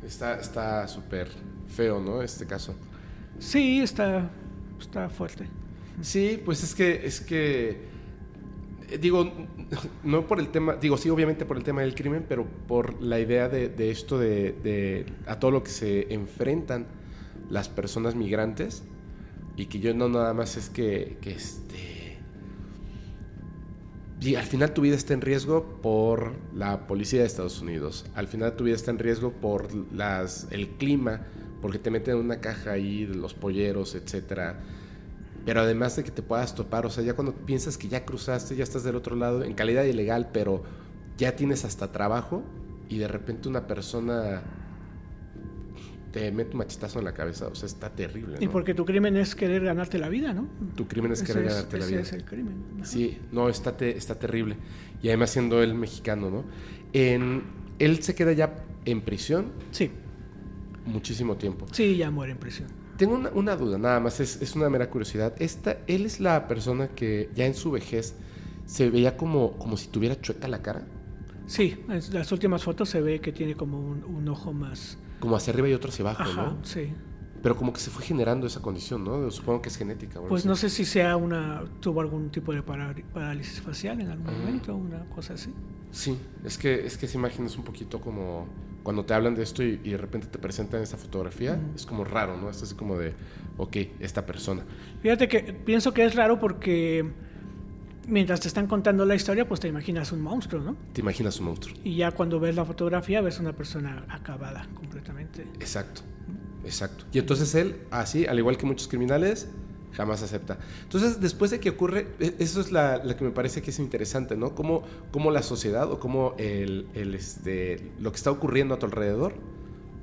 está súper feo, ¿no? Este caso. Sí, está, está fuerte. Sí, pues es que, es que eh, digo, no por el tema, digo, sí, obviamente por el tema del crimen, pero por la idea de, esto de, a todo lo que se enfrentan las personas migrantes y que yo no nada más es que, que este... Y al final tu vida está en riesgo por la policía de Estados Unidos. Al final tu vida está en riesgo por las, el clima, porque te meten en una caja ahí los polleros, etcétera pero además de que te puedas topar, o sea, ya cuando piensas que ya cruzaste, ya estás del otro lado, en calidad ilegal, pero ya tienes hasta trabajo y de repente una persona te mete un machetazo en la cabeza, o sea, está terrible. Y porque tu crimen es querer ganarte la vida, ¿no? Tu crimen es querer ganarte la vida. Ese es el crimen. Sí, no, está, está terrible. Y además siendo él mexicano, ¿no? En, él se queda ya en prisión. Sí. Muchísimo tiempo. Sí, ya muere en prisión. Tengo una, duda, nada más, es, una mera curiosidad. Esta, él es la persona que ya en su vejez se veía como, como si tuviera chueca la cara. Sí, en las últimas fotos se ve que tiene como un, ojo más, como hacia arriba y otro hacia abajo, Ajá, ¿no? sí. Pero como que se fue generando esa condición, ¿no? Supongo que es genética. Pues no sé si sea una, tuvo algún tipo de parálisis facial en algún Ah. momento, una cosa así. Sí, es que, es que esa imagen es un poquito como cuando te hablan de esto y, y de repente te presentan esta fotografía, es como raro, ¿no? Es así como de, ok, esta persona. Fíjate que pienso que es raro porque mientras te están contando la historia, pues te imaginas un monstruo, ¿no? Te imaginas un monstruo. Y ya cuando ves la fotografía ves una persona acabada completamente. Exacto, exacto. Y entonces él, así, al igual que muchos criminales, jamás acepta. Entonces, después de que ocurre, e- eso es la, la que me parece que es interesante, ¿no? Cómo, cómo la sociedad o cómo el, el, este, lo que está ocurriendo a tu alrededor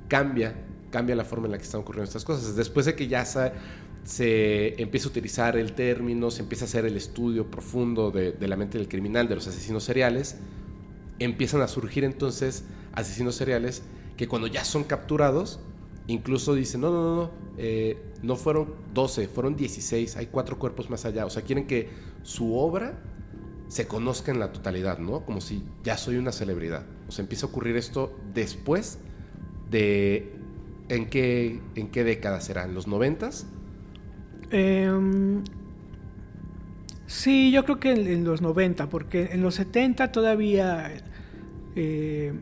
cambia, cambia la forma en la que están ocurriendo estas cosas. Después de que ya se, empieza a utilizar el término, se empieza a hacer el estudio profundo de, de la mente del criminal, de los asesinos seriales, empiezan a surgir entonces asesinos seriales que cuando ya son capturados, incluso dicen, no, no, no, no, eh, no fueron 12, fueron 16, hay cuatro cuerpos más allá. O sea, quieren que su obra se conozca en la totalidad, ¿no? Como si ya soy una celebridad. O sea, empieza a ocurrir esto después de... ¿En qué, en qué década será? ¿En los noventas? Em, sí, yo creo que en, en los 90, porque en los 70 todavía eh,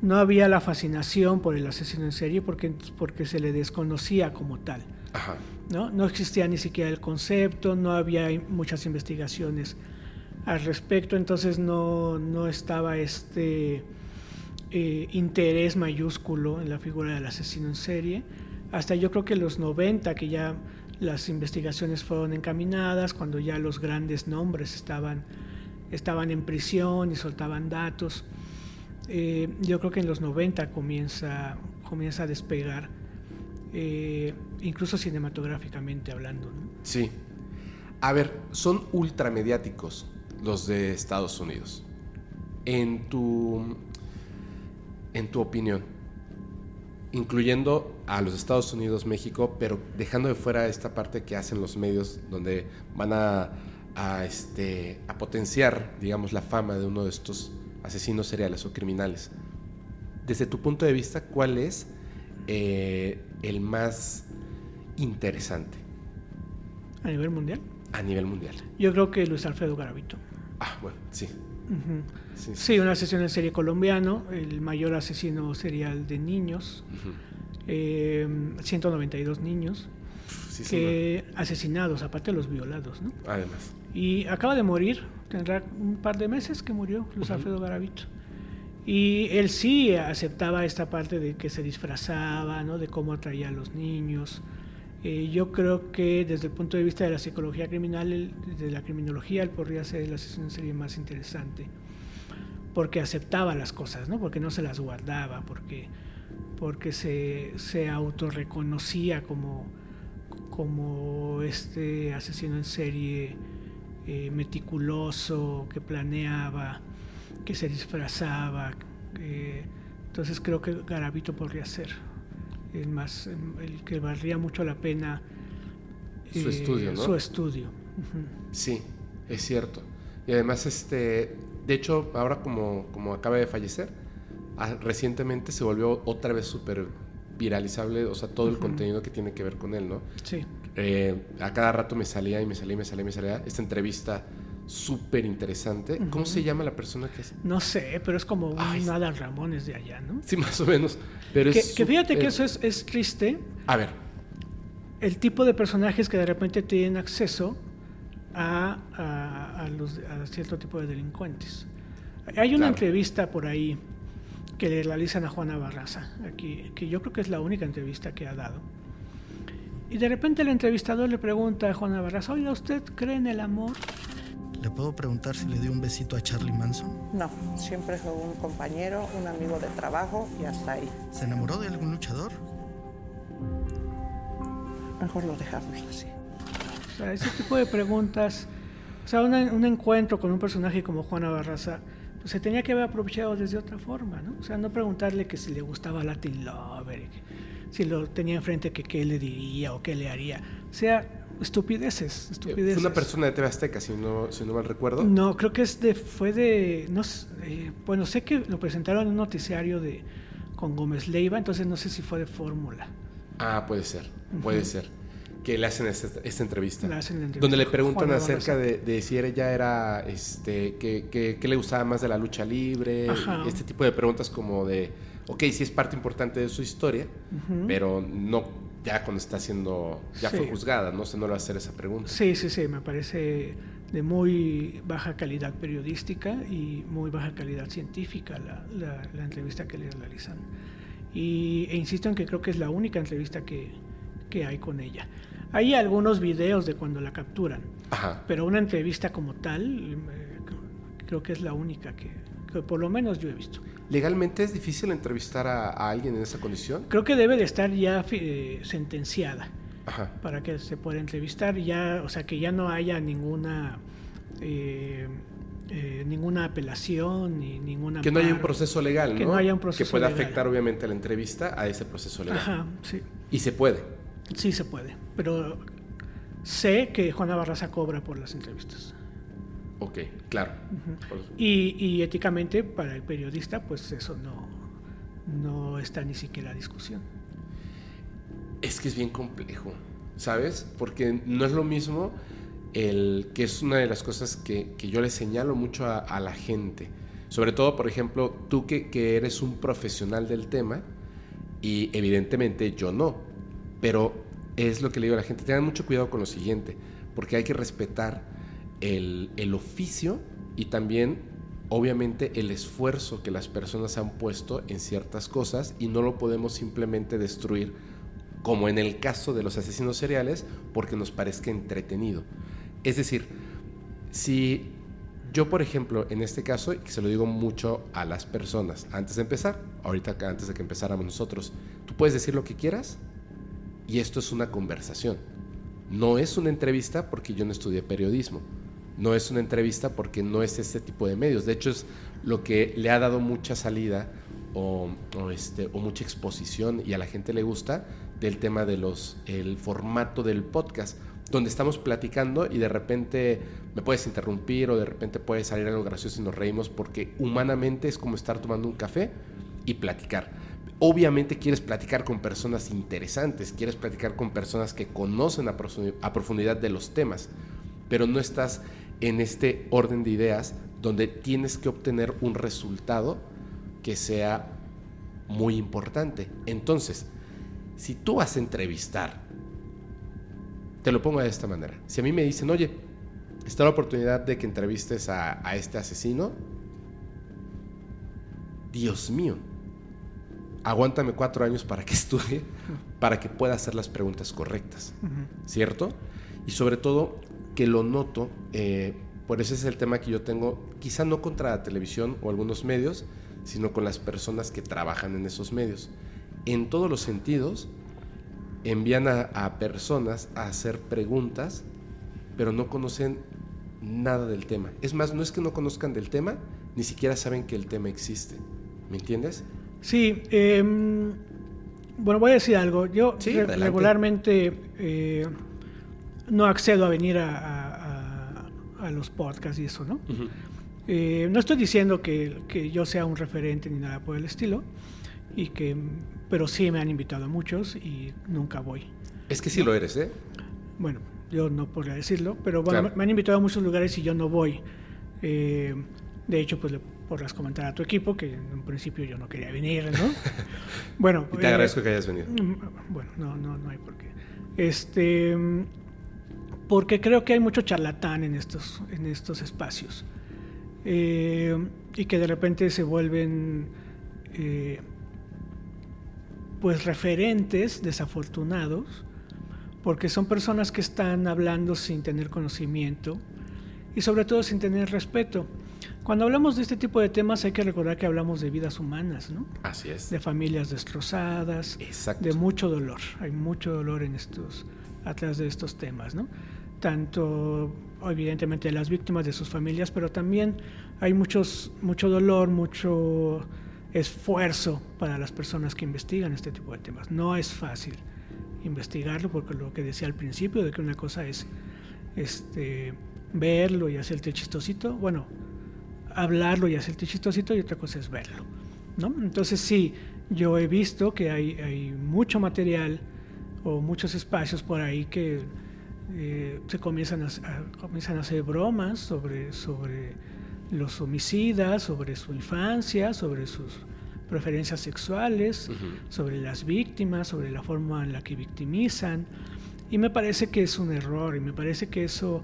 no había la fascinación por el asesino en serie porque, porque se le desconocía como tal. Ajá. ¿no? No existía ni siquiera el concepto, no había muchas investigaciones al respecto, entonces no, no estaba este eh, interés mayúsculo en la figura del asesino en serie. Hasta yo creo que los 90, que ya las investigaciones fueron encaminadas, cuando ya los grandes nombres estaban, estaban en prisión y soltaban datos. Eh, yo creo que en los 90 comienza, comienza a despegar, eh, incluso cinematográficamente hablando. Sí. A ver, son ultramediáticos los de Estados Unidos. En tu, en tu opinión, incluyendo a los Estados Unidos, México, pero dejando de fuera esta parte que hacen los medios donde van a, a, este, a potenciar, digamos, la fama de uno de estos asesinos seriales o criminales. Desde tu punto de vista, ¿cuál es eh, el más interesante A nivel mundial. a nivel mundial? Yo creo que Luis Alfredo Garavito. Ah, bueno, sí. Sí, sí. Sí, un asesino en serie colombiano, el mayor asesino serial de niños, Ujú. eh, 192 niños Sí, que asesinados, aparte de los violados, ¿no? Además. Y acaba de morir, tendrá un par de meses que murió Luis Ujú. Alfredo Garavito. Y él sí aceptaba esta parte de que se disfrazaba, ¿no? de cómo atraía a los niños. Eh, yo creo que desde el punto de vista de la psicología criminal, el- de la criminología, él podría ser el asesino en serie más interesante. Porque aceptaba las cosas, ¿no? porque no se las guardaba, porque, porque se, se autorreconocía como, como este asesino en serie eh, meticuloso, que planeaba, que se disfrazaba. entonces creo que Garavito podría ser el más, el que valdría mucho la pena Su eh, estudio, ¿no? Su estudio. Sí, es cierto. Y además, este, de hecho, ahora como, como acaba de fallecer, ah, recientemente se volvió otra vez súper viralizable, o sea, todo el contenido que tiene que ver con él, ¿no? Sí. Eh, a cada rato me salía y me salía y me salía y me salía esta entrevista súper interesante. ¿Cómo se llama la persona que es? No sé, pero es como un Ay, Adal Ramones de allá, ¿no? Sí, más o menos. Pero Que, es que fíjate que eso es, es triste, A ver, el tipo de personajes que de repente tienen acceso a, a- a los- a cierto tipo de delincuentes. Hay una Claro. entrevista por ahí que le realizan a Juana Barraza, aquí, que yo creo que es la única entrevista que ha dado. Y de repente el entrevistador le pregunta a Juana Barraza, oiga, ¿usted cree en el amor? ¿Le puedo preguntar si le dio un besito a Charlie Manson? No, siempre fue un compañero, un amigo de trabajo y hasta ahí. ¿Se enamoró de algún luchador? Mejor lo dejamos así. O sea, ese tipo de preguntas, o sea, una- un encuentro con un personaje como Juana Barraza, pues se tenía que haber aprovechado desde otra forma, ¿no? O sea, no preguntarle que si le gustaba Latin Lover, que si lo tenía enfrente, que qué le diría o qué le haría. O sea, estupideces, fue estupideces. una persona de TV Azteca, si no, si no mal recuerdo. No, creo que es de, fue de, no sé, eh, bueno, sé que lo presentaron en un noticiario de con Gómez Leiva, entonces no sé si fue de fórmula. Ah, puede ser, puede ser. Que le hacen esta, esta entrevista. Hacen la entrevista Donde le preguntan Juan acerca de, de si ella era, este, que, que- que le gustaba más de la lucha libre. Ajá. Este tipo de preguntas como de, ok, sí es parte importante de su historia, pero no ya cuando está siendo, ya Sí. fue juzgada, no sé, no le va a hacer esa pregunta. Sí, sí, sí, me parece de muy baja calidad periodística y muy baja calidad científica la, la- la entrevista que le realizan. Y, e insisto en que creo que es la única entrevista que, que hay con ella. Hay algunos videos de cuando la capturan, Ajá. pero una entrevista como tal eh, creo que es la única que, que por lo menos yo he visto. ¿Legalmente es difícil entrevistar a, a alguien en esa condición? Creo que debe de estar ya eh, sentenciada. Ajá. para que se pueda entrevistar ya o sea que ya no haya ninguna eh, eh, ninguna apelación ni ninguna Que no haya un proceso legal, ¿no? Que no haya un Que proceso pueda legal. afectar obviamente la entrevista a ese proceso legal. ajá sí Y se puede. sí se puede pero sé que Juana Barraza cobra por las entrevistas Ok, claro. Y, y éticamente para el periodista pues eso no no está ni siquiera a discusión Es que es bien complejo, ¿sabes? Porque no es lo mismo el que es una de las cosas que, que yo le señalo mucho a, a la gente. Sobre todo, por ejemplo, tú que, que eres un profesional del tema y evidentemente yo no. Pero es lo que le digo a la gente, tengan mucho cuidado con lo siguiente, porque hay que respetar el, oficio y también, obviamente, el esfuerzo que las personas han puesto en ciertas cosas y no lo podemos simplemente destruir como en el caso de los asesinos seriales, porque nos parezca entretenido. Es decir, si yo, por ejemplo, en este caso, y se lo digo mucho a las personas, antes de empezar, ahorita antes de que empezáramos nosotros, tú puedes decir lo que quieras y esto es una conversación. No es una entrevista porque yo no estudié periodismo. No es una entrevista porque no es este tipo de medios. De hecho, es lo que le ha dado mucha salida o, este, o mucha exposición y a la gente le gusta del tema de los el formato del podcast donde estamos platicando y de repente me puedes interrumpir o de repente puede salir algo gracioso y nos reímos porque humanamente es como estar tomando un café y platicar. Obviamente quieres platicar con personas interesantes, quieres platicar con personas que conocen a profundidad de los temas, pero no estás en este orden de ideas donde tienes que obtener un resultado que sea muy importante. Entonces, si tú vas a entrevistar, te lo pongo de esta manera. Si a mí me dicen, oye, está la oportunidad de que entrevistes a, a este asesino, Dios mío, aguántame cuatro años para que estudie, para que pueda hacer las preguntas correctas, ¿cierto? Y sobre todo, que lo noto, eh, por eso es el tema que yo tengo, quizá no contra la televisión o algunos medios, sino con las personas que trabajan en esos medios. En todos los sentidos, envían a, a personas a hacer preguntas, pero no conocen nada del tema. Es más, no es que no conozcan del tema, ni siquiera saben que el tema existe. ¿Me entiendes? Sí, em, bueno, voy a decir algo. Yo Sí, regularmente eh, no accedo a venir a, a- a- a los podcasts y eso, ¿no? Eh, no estoy diciendo que, que yo sea un referente ni nada por el estilo, y que, pero sí me han invitado a muchos y nunca voy. Es que sí lo eres, ¿eh? Bueno, yo no podría decirlo, pero bueno, Claro. me han invitado a muchos lugares y yo no voy. Eh, de hecho, pues le podrás comentar a tu equipo que en un principio yo no quería venir, ¿no? bueno, Y te eh, agradezco que hayas venido. Mm, Bueno, no, no, no hay por qué. Este, mm, porque creo que hay mucho charlatán en estos, en estos espacios. Eh, y que de repente se vuelven eh, pues referentes desafortunados porque son personas que están hablando sin tener conocimiento y sobre todo sin tener respeto. Cuando hablamos de este tipo de temas hay que recordar que hablamos de vidas humanas, ¿no? Así es. de familias destrozadas, Exacto. de mucho dolor. Hay mucho dolor en estos, atrás de estos temas, ¿no? Tanto, evidentemente, de las víctimas de sus familias, pero también hay muchos, mucho dolor, mucho esfuerzo para las personas que investigan este tipo de temas. No es fácil investigarlo, porque lo que decía al principio, de que una cosa es este, verlo y hacerte chistosito, bueno, hablarlo y hacerte chistosito, y otra cosa es verlo. ¿no? Entonces sí, yo he visto que hay, hay mucho material o muchos espacios por ahí que eh, se comienzan a, a- comienzan a hacer bromas sobre, sobre los homicidas, sobre su infancia, sobre sus preferencias sexuales, sobre las víctimas, sobre la forma en la que victimizan. Y me parece que es un error y me parece que eso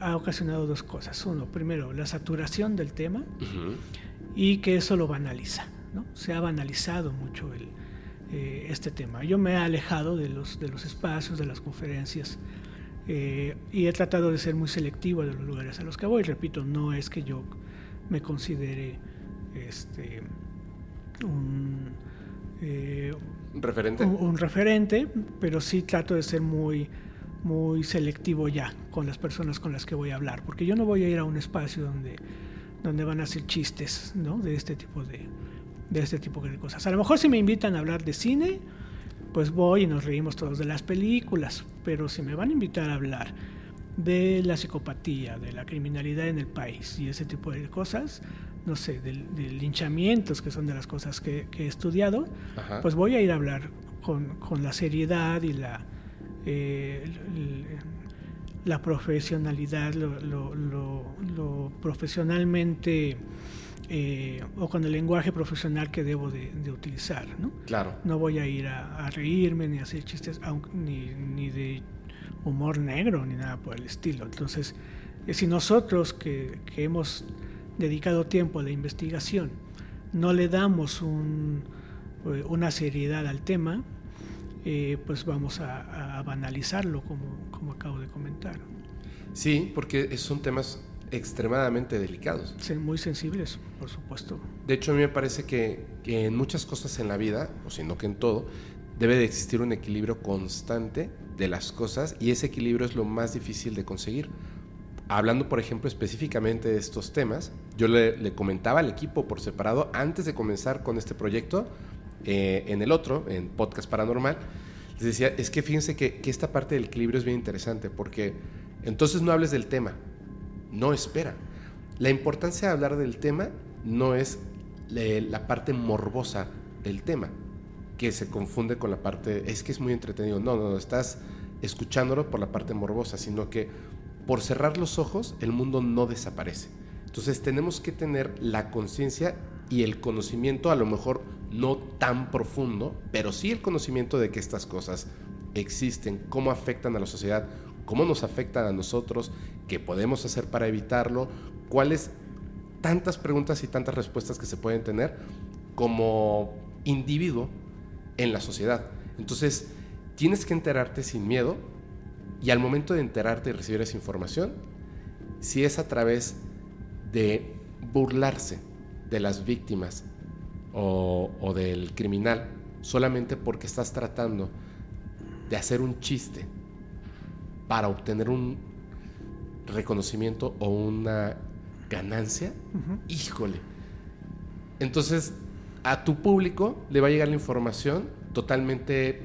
ha ocasionado dos cosas. Uno, primero, la saturación del tema Ujú. y que eso lo banaliza. ¿no? Se ha banalizado mucho el, eh, este tema. Yo me he alejado de los, de los espacios, de las conferencias eh, y he tratado de ser muy selectivo de los lugares a los que voy. Repito, no es que yo me considere este, un, eh, ¿Referente? un, un referente, pero sí trato de ser muy, muy selectivo ya con las personas con las que voy a hablar, porque yo no voy a ir a un espacio donde, donde van a hacer chistes ¿no? de este tipo de, de este tipo de cosas. A lo mejor si me invitan a hablar de cine, pues voy y nos reímos todos de las películas, pero si me van a invitar a hablar de la psicopatía, de la criminalidad en el país y ese tipo de cosas, no sé, del- de, linchamientos, que son de las cosas que, que he estudiado, Ajá. pues voy a ir a hablar con, con la seriedad y la, eh, la profesionalidad, lo, lo- lo- lo profesionalmente eh, o con el lenguaje profesional que debo de, de utilizar, ¿no? Claro. No voy a ir a, a reírme ni a hacer chistes, aunque- ni, ni de humor negro ni nada por el estilo. Entonces, eh, si nosotros que, que hemos dedicado tiempo a la investigación no le damos un, eh, una seriedad al tema, eh, pues vamos a, a banalizarlo, como, como acabo de comentar. Sí, porque son temas extremadamente delicados. Ser muy sensibles, por supuesto. De hecho, a mí me parece que, que en muchas cosas en la vida, o si no que en todo, debe de existir un equilibrio constante de las cosas y ese equilibrio es lo más difícil de conseguir. Hablando, por ejemplo, específicamente de estos temas, yo le, le comentaba al equipo por separado antes de comenzar con este proyecto, eh, en el otro, en Podcast Paranormal, les decía, es que fíjense que, que esta parte del equilibrio es bien interesante porque entonces no hables del tema, no espera. La importancia de hablar del tema no es le- la parte morbosa del tema, que se confunde con la parte, es que es muy entretenido. No, no, estás escuchándolo por la parte morbosa, sino que por cerrar los ojos el mundo no desaparece. Entonces tenemos que tener la conciencia y el conocimiento, a lo mejor no tan profundo, pero sí el conocimiento de que estas cosas existen, cómo afectan a la sociedad, cómo nos afectan a nosotros, qué podemos hacer para evitarlo, cuáles tantas preguntas y tantas respuestas que se pueden tener como individuo en la sociedad. Entonces, tienes que enterarte sin miedo y al momento de enterarte y recibir esa información, si es a través de burlarse de las víctimas o, o del criminal solamente porque estás tratando de hacer un chiste para obtener un reconocimiento o una ganancia, híjole. Entonces, a tu público le va a llegar la información totalmente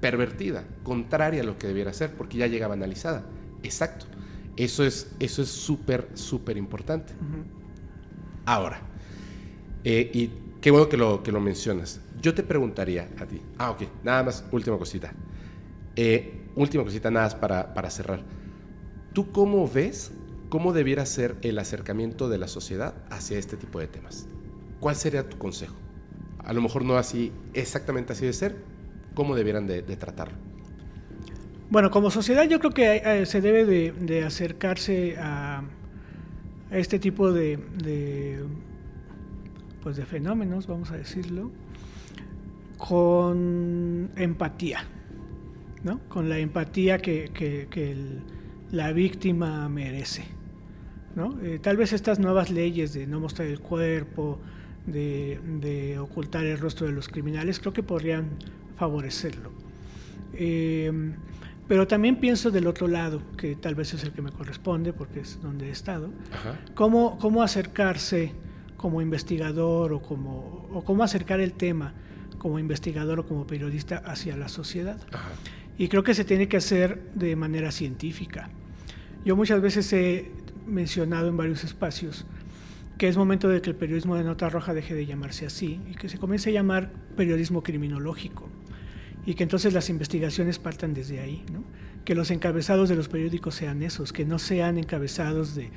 pervertida, contraria a lo que debiera ser, porque ya llega banalizada. Exacto. Eso es eso es súper, súper importante. Ahora, eh, y qué bueno que lo, que lo mencionas. Yo te preguntaría a ti. Ah, ok. Nada más, última cosita. Eh, última cosita, nada más para, para cerrar. ¿Tú cómo ves cómo debiera ser el acercamiento de la sociedad hacia este tipo de temas? ¿Cuál sería tu consejo? A lo mejor no así, exactamente así de ser. ¿Cómo debieran de, tratarlo? Bueno, como sociedad yo creo que eh, se debe de, acercarse a, este tipo de, pues de fenómenos, vamos a decirlo, con empatía, ¿no? Con la empatía que, que- que el- la víctima merece, ¿no? Eh, tal vez estas nuevas leyes de no mostrar el cuerpo, de, de ocultar el rostro de los criminales, creo que podrían favorecerlo. Eh, pero también pienso del otro lado, que tal vez es el que me corresponde, porque es donde he estado, Ajá. cómo, cómo acercarse como investigador o, como, o cómo acercar el tema como investigador o como periodista hacia la sociedad. Ajá. Y creo que se tiene que hacer de manera científica. Yo muchas veces he mencionado en varios espacios que es momento de que el periodismo de nota roja deje de llamarse así y que se comience a llamar periodismo criminológico y que entonces las investigaciones partan desde ahí, ¿no? que los encabezados de los periódicos sean esos, que no sean encabezados de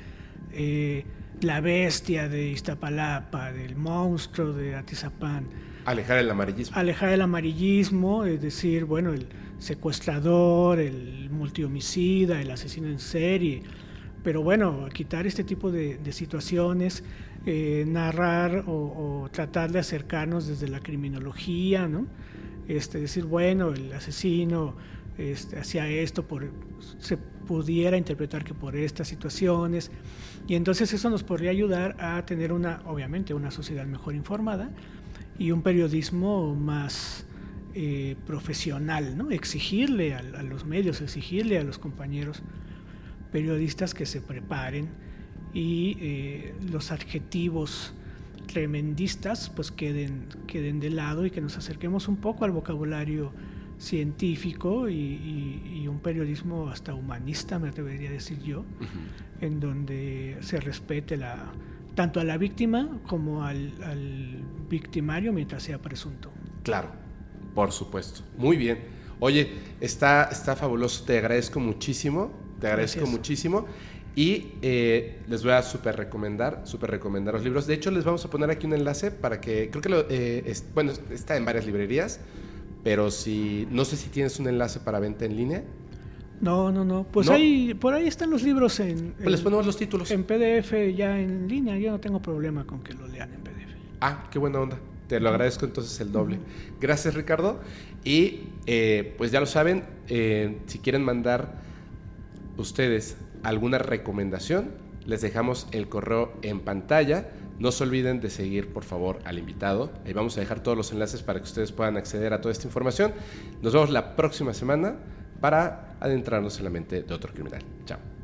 eh, la bestia de Iztapalapa, del monstruo de Atizapán. Alejar el amarillismo. Alejar el amarillismo, es decir, bueno, el secuestrador, el multihomicida, el asesino en serie. Pero bueno, quitar este tipo de, situaciones, eh, narrar o, tratar de acercarnos desde la criminología, ¿no? Este, decir, bueno, el asesino este, hacía esto, por, se pudiera interpretar que por estas situaciones. Y entonces eso nos podría ayudar a tener una, obviamente, una sociedad mejor informada y un periodismo más eh, profesional, ¿no? Exigirle a, los medios, exigirle a los compañeros periodistas que se preparen y eh, los adjetivos tremendistas pues queden, queden de lado y que nos acerquemos un poco al vocabulario científico y, un periodismo hasta humanista, me atrevería a decir yo, en donde se respete la, tanto a la víctima como al, victimario mientras sea presunto. Claro, por supuesto. Muy bien. Oye, está, está fabuloso, te agradezco muchísimo, te agradezco muchísimo. Y eh, les voy a súper recomendar, súper recomendar los libros. De hecho, les vamos a poner aquí un enlace para que, creo que lo, eh, bueno, está en varias librerías, pero si, no sé si tienes un enlace para venta en línea. No, no, no. Pues ahí, por ahí están los libros en... Pues les ponemos los títulos. En PDF ya en línea. Yo no tengo problema con que lo lean en PDF. Ah, qué buena onda. Te lo agradezco entonces el doble. Gracias Ricardo. Y eh, pues ya lo saben, eh, si quieren mandar ustedes alguna recomendación, les dejamos el correo en pantalla no se olviden de seguir, por favor, al invitado. Ahí vamos a dejar todos los enlaces para que ustedes puedan acceder a toda esta información. Nos vemos la próxima semana para adentrarnos en la mente de otro criminal. Chao.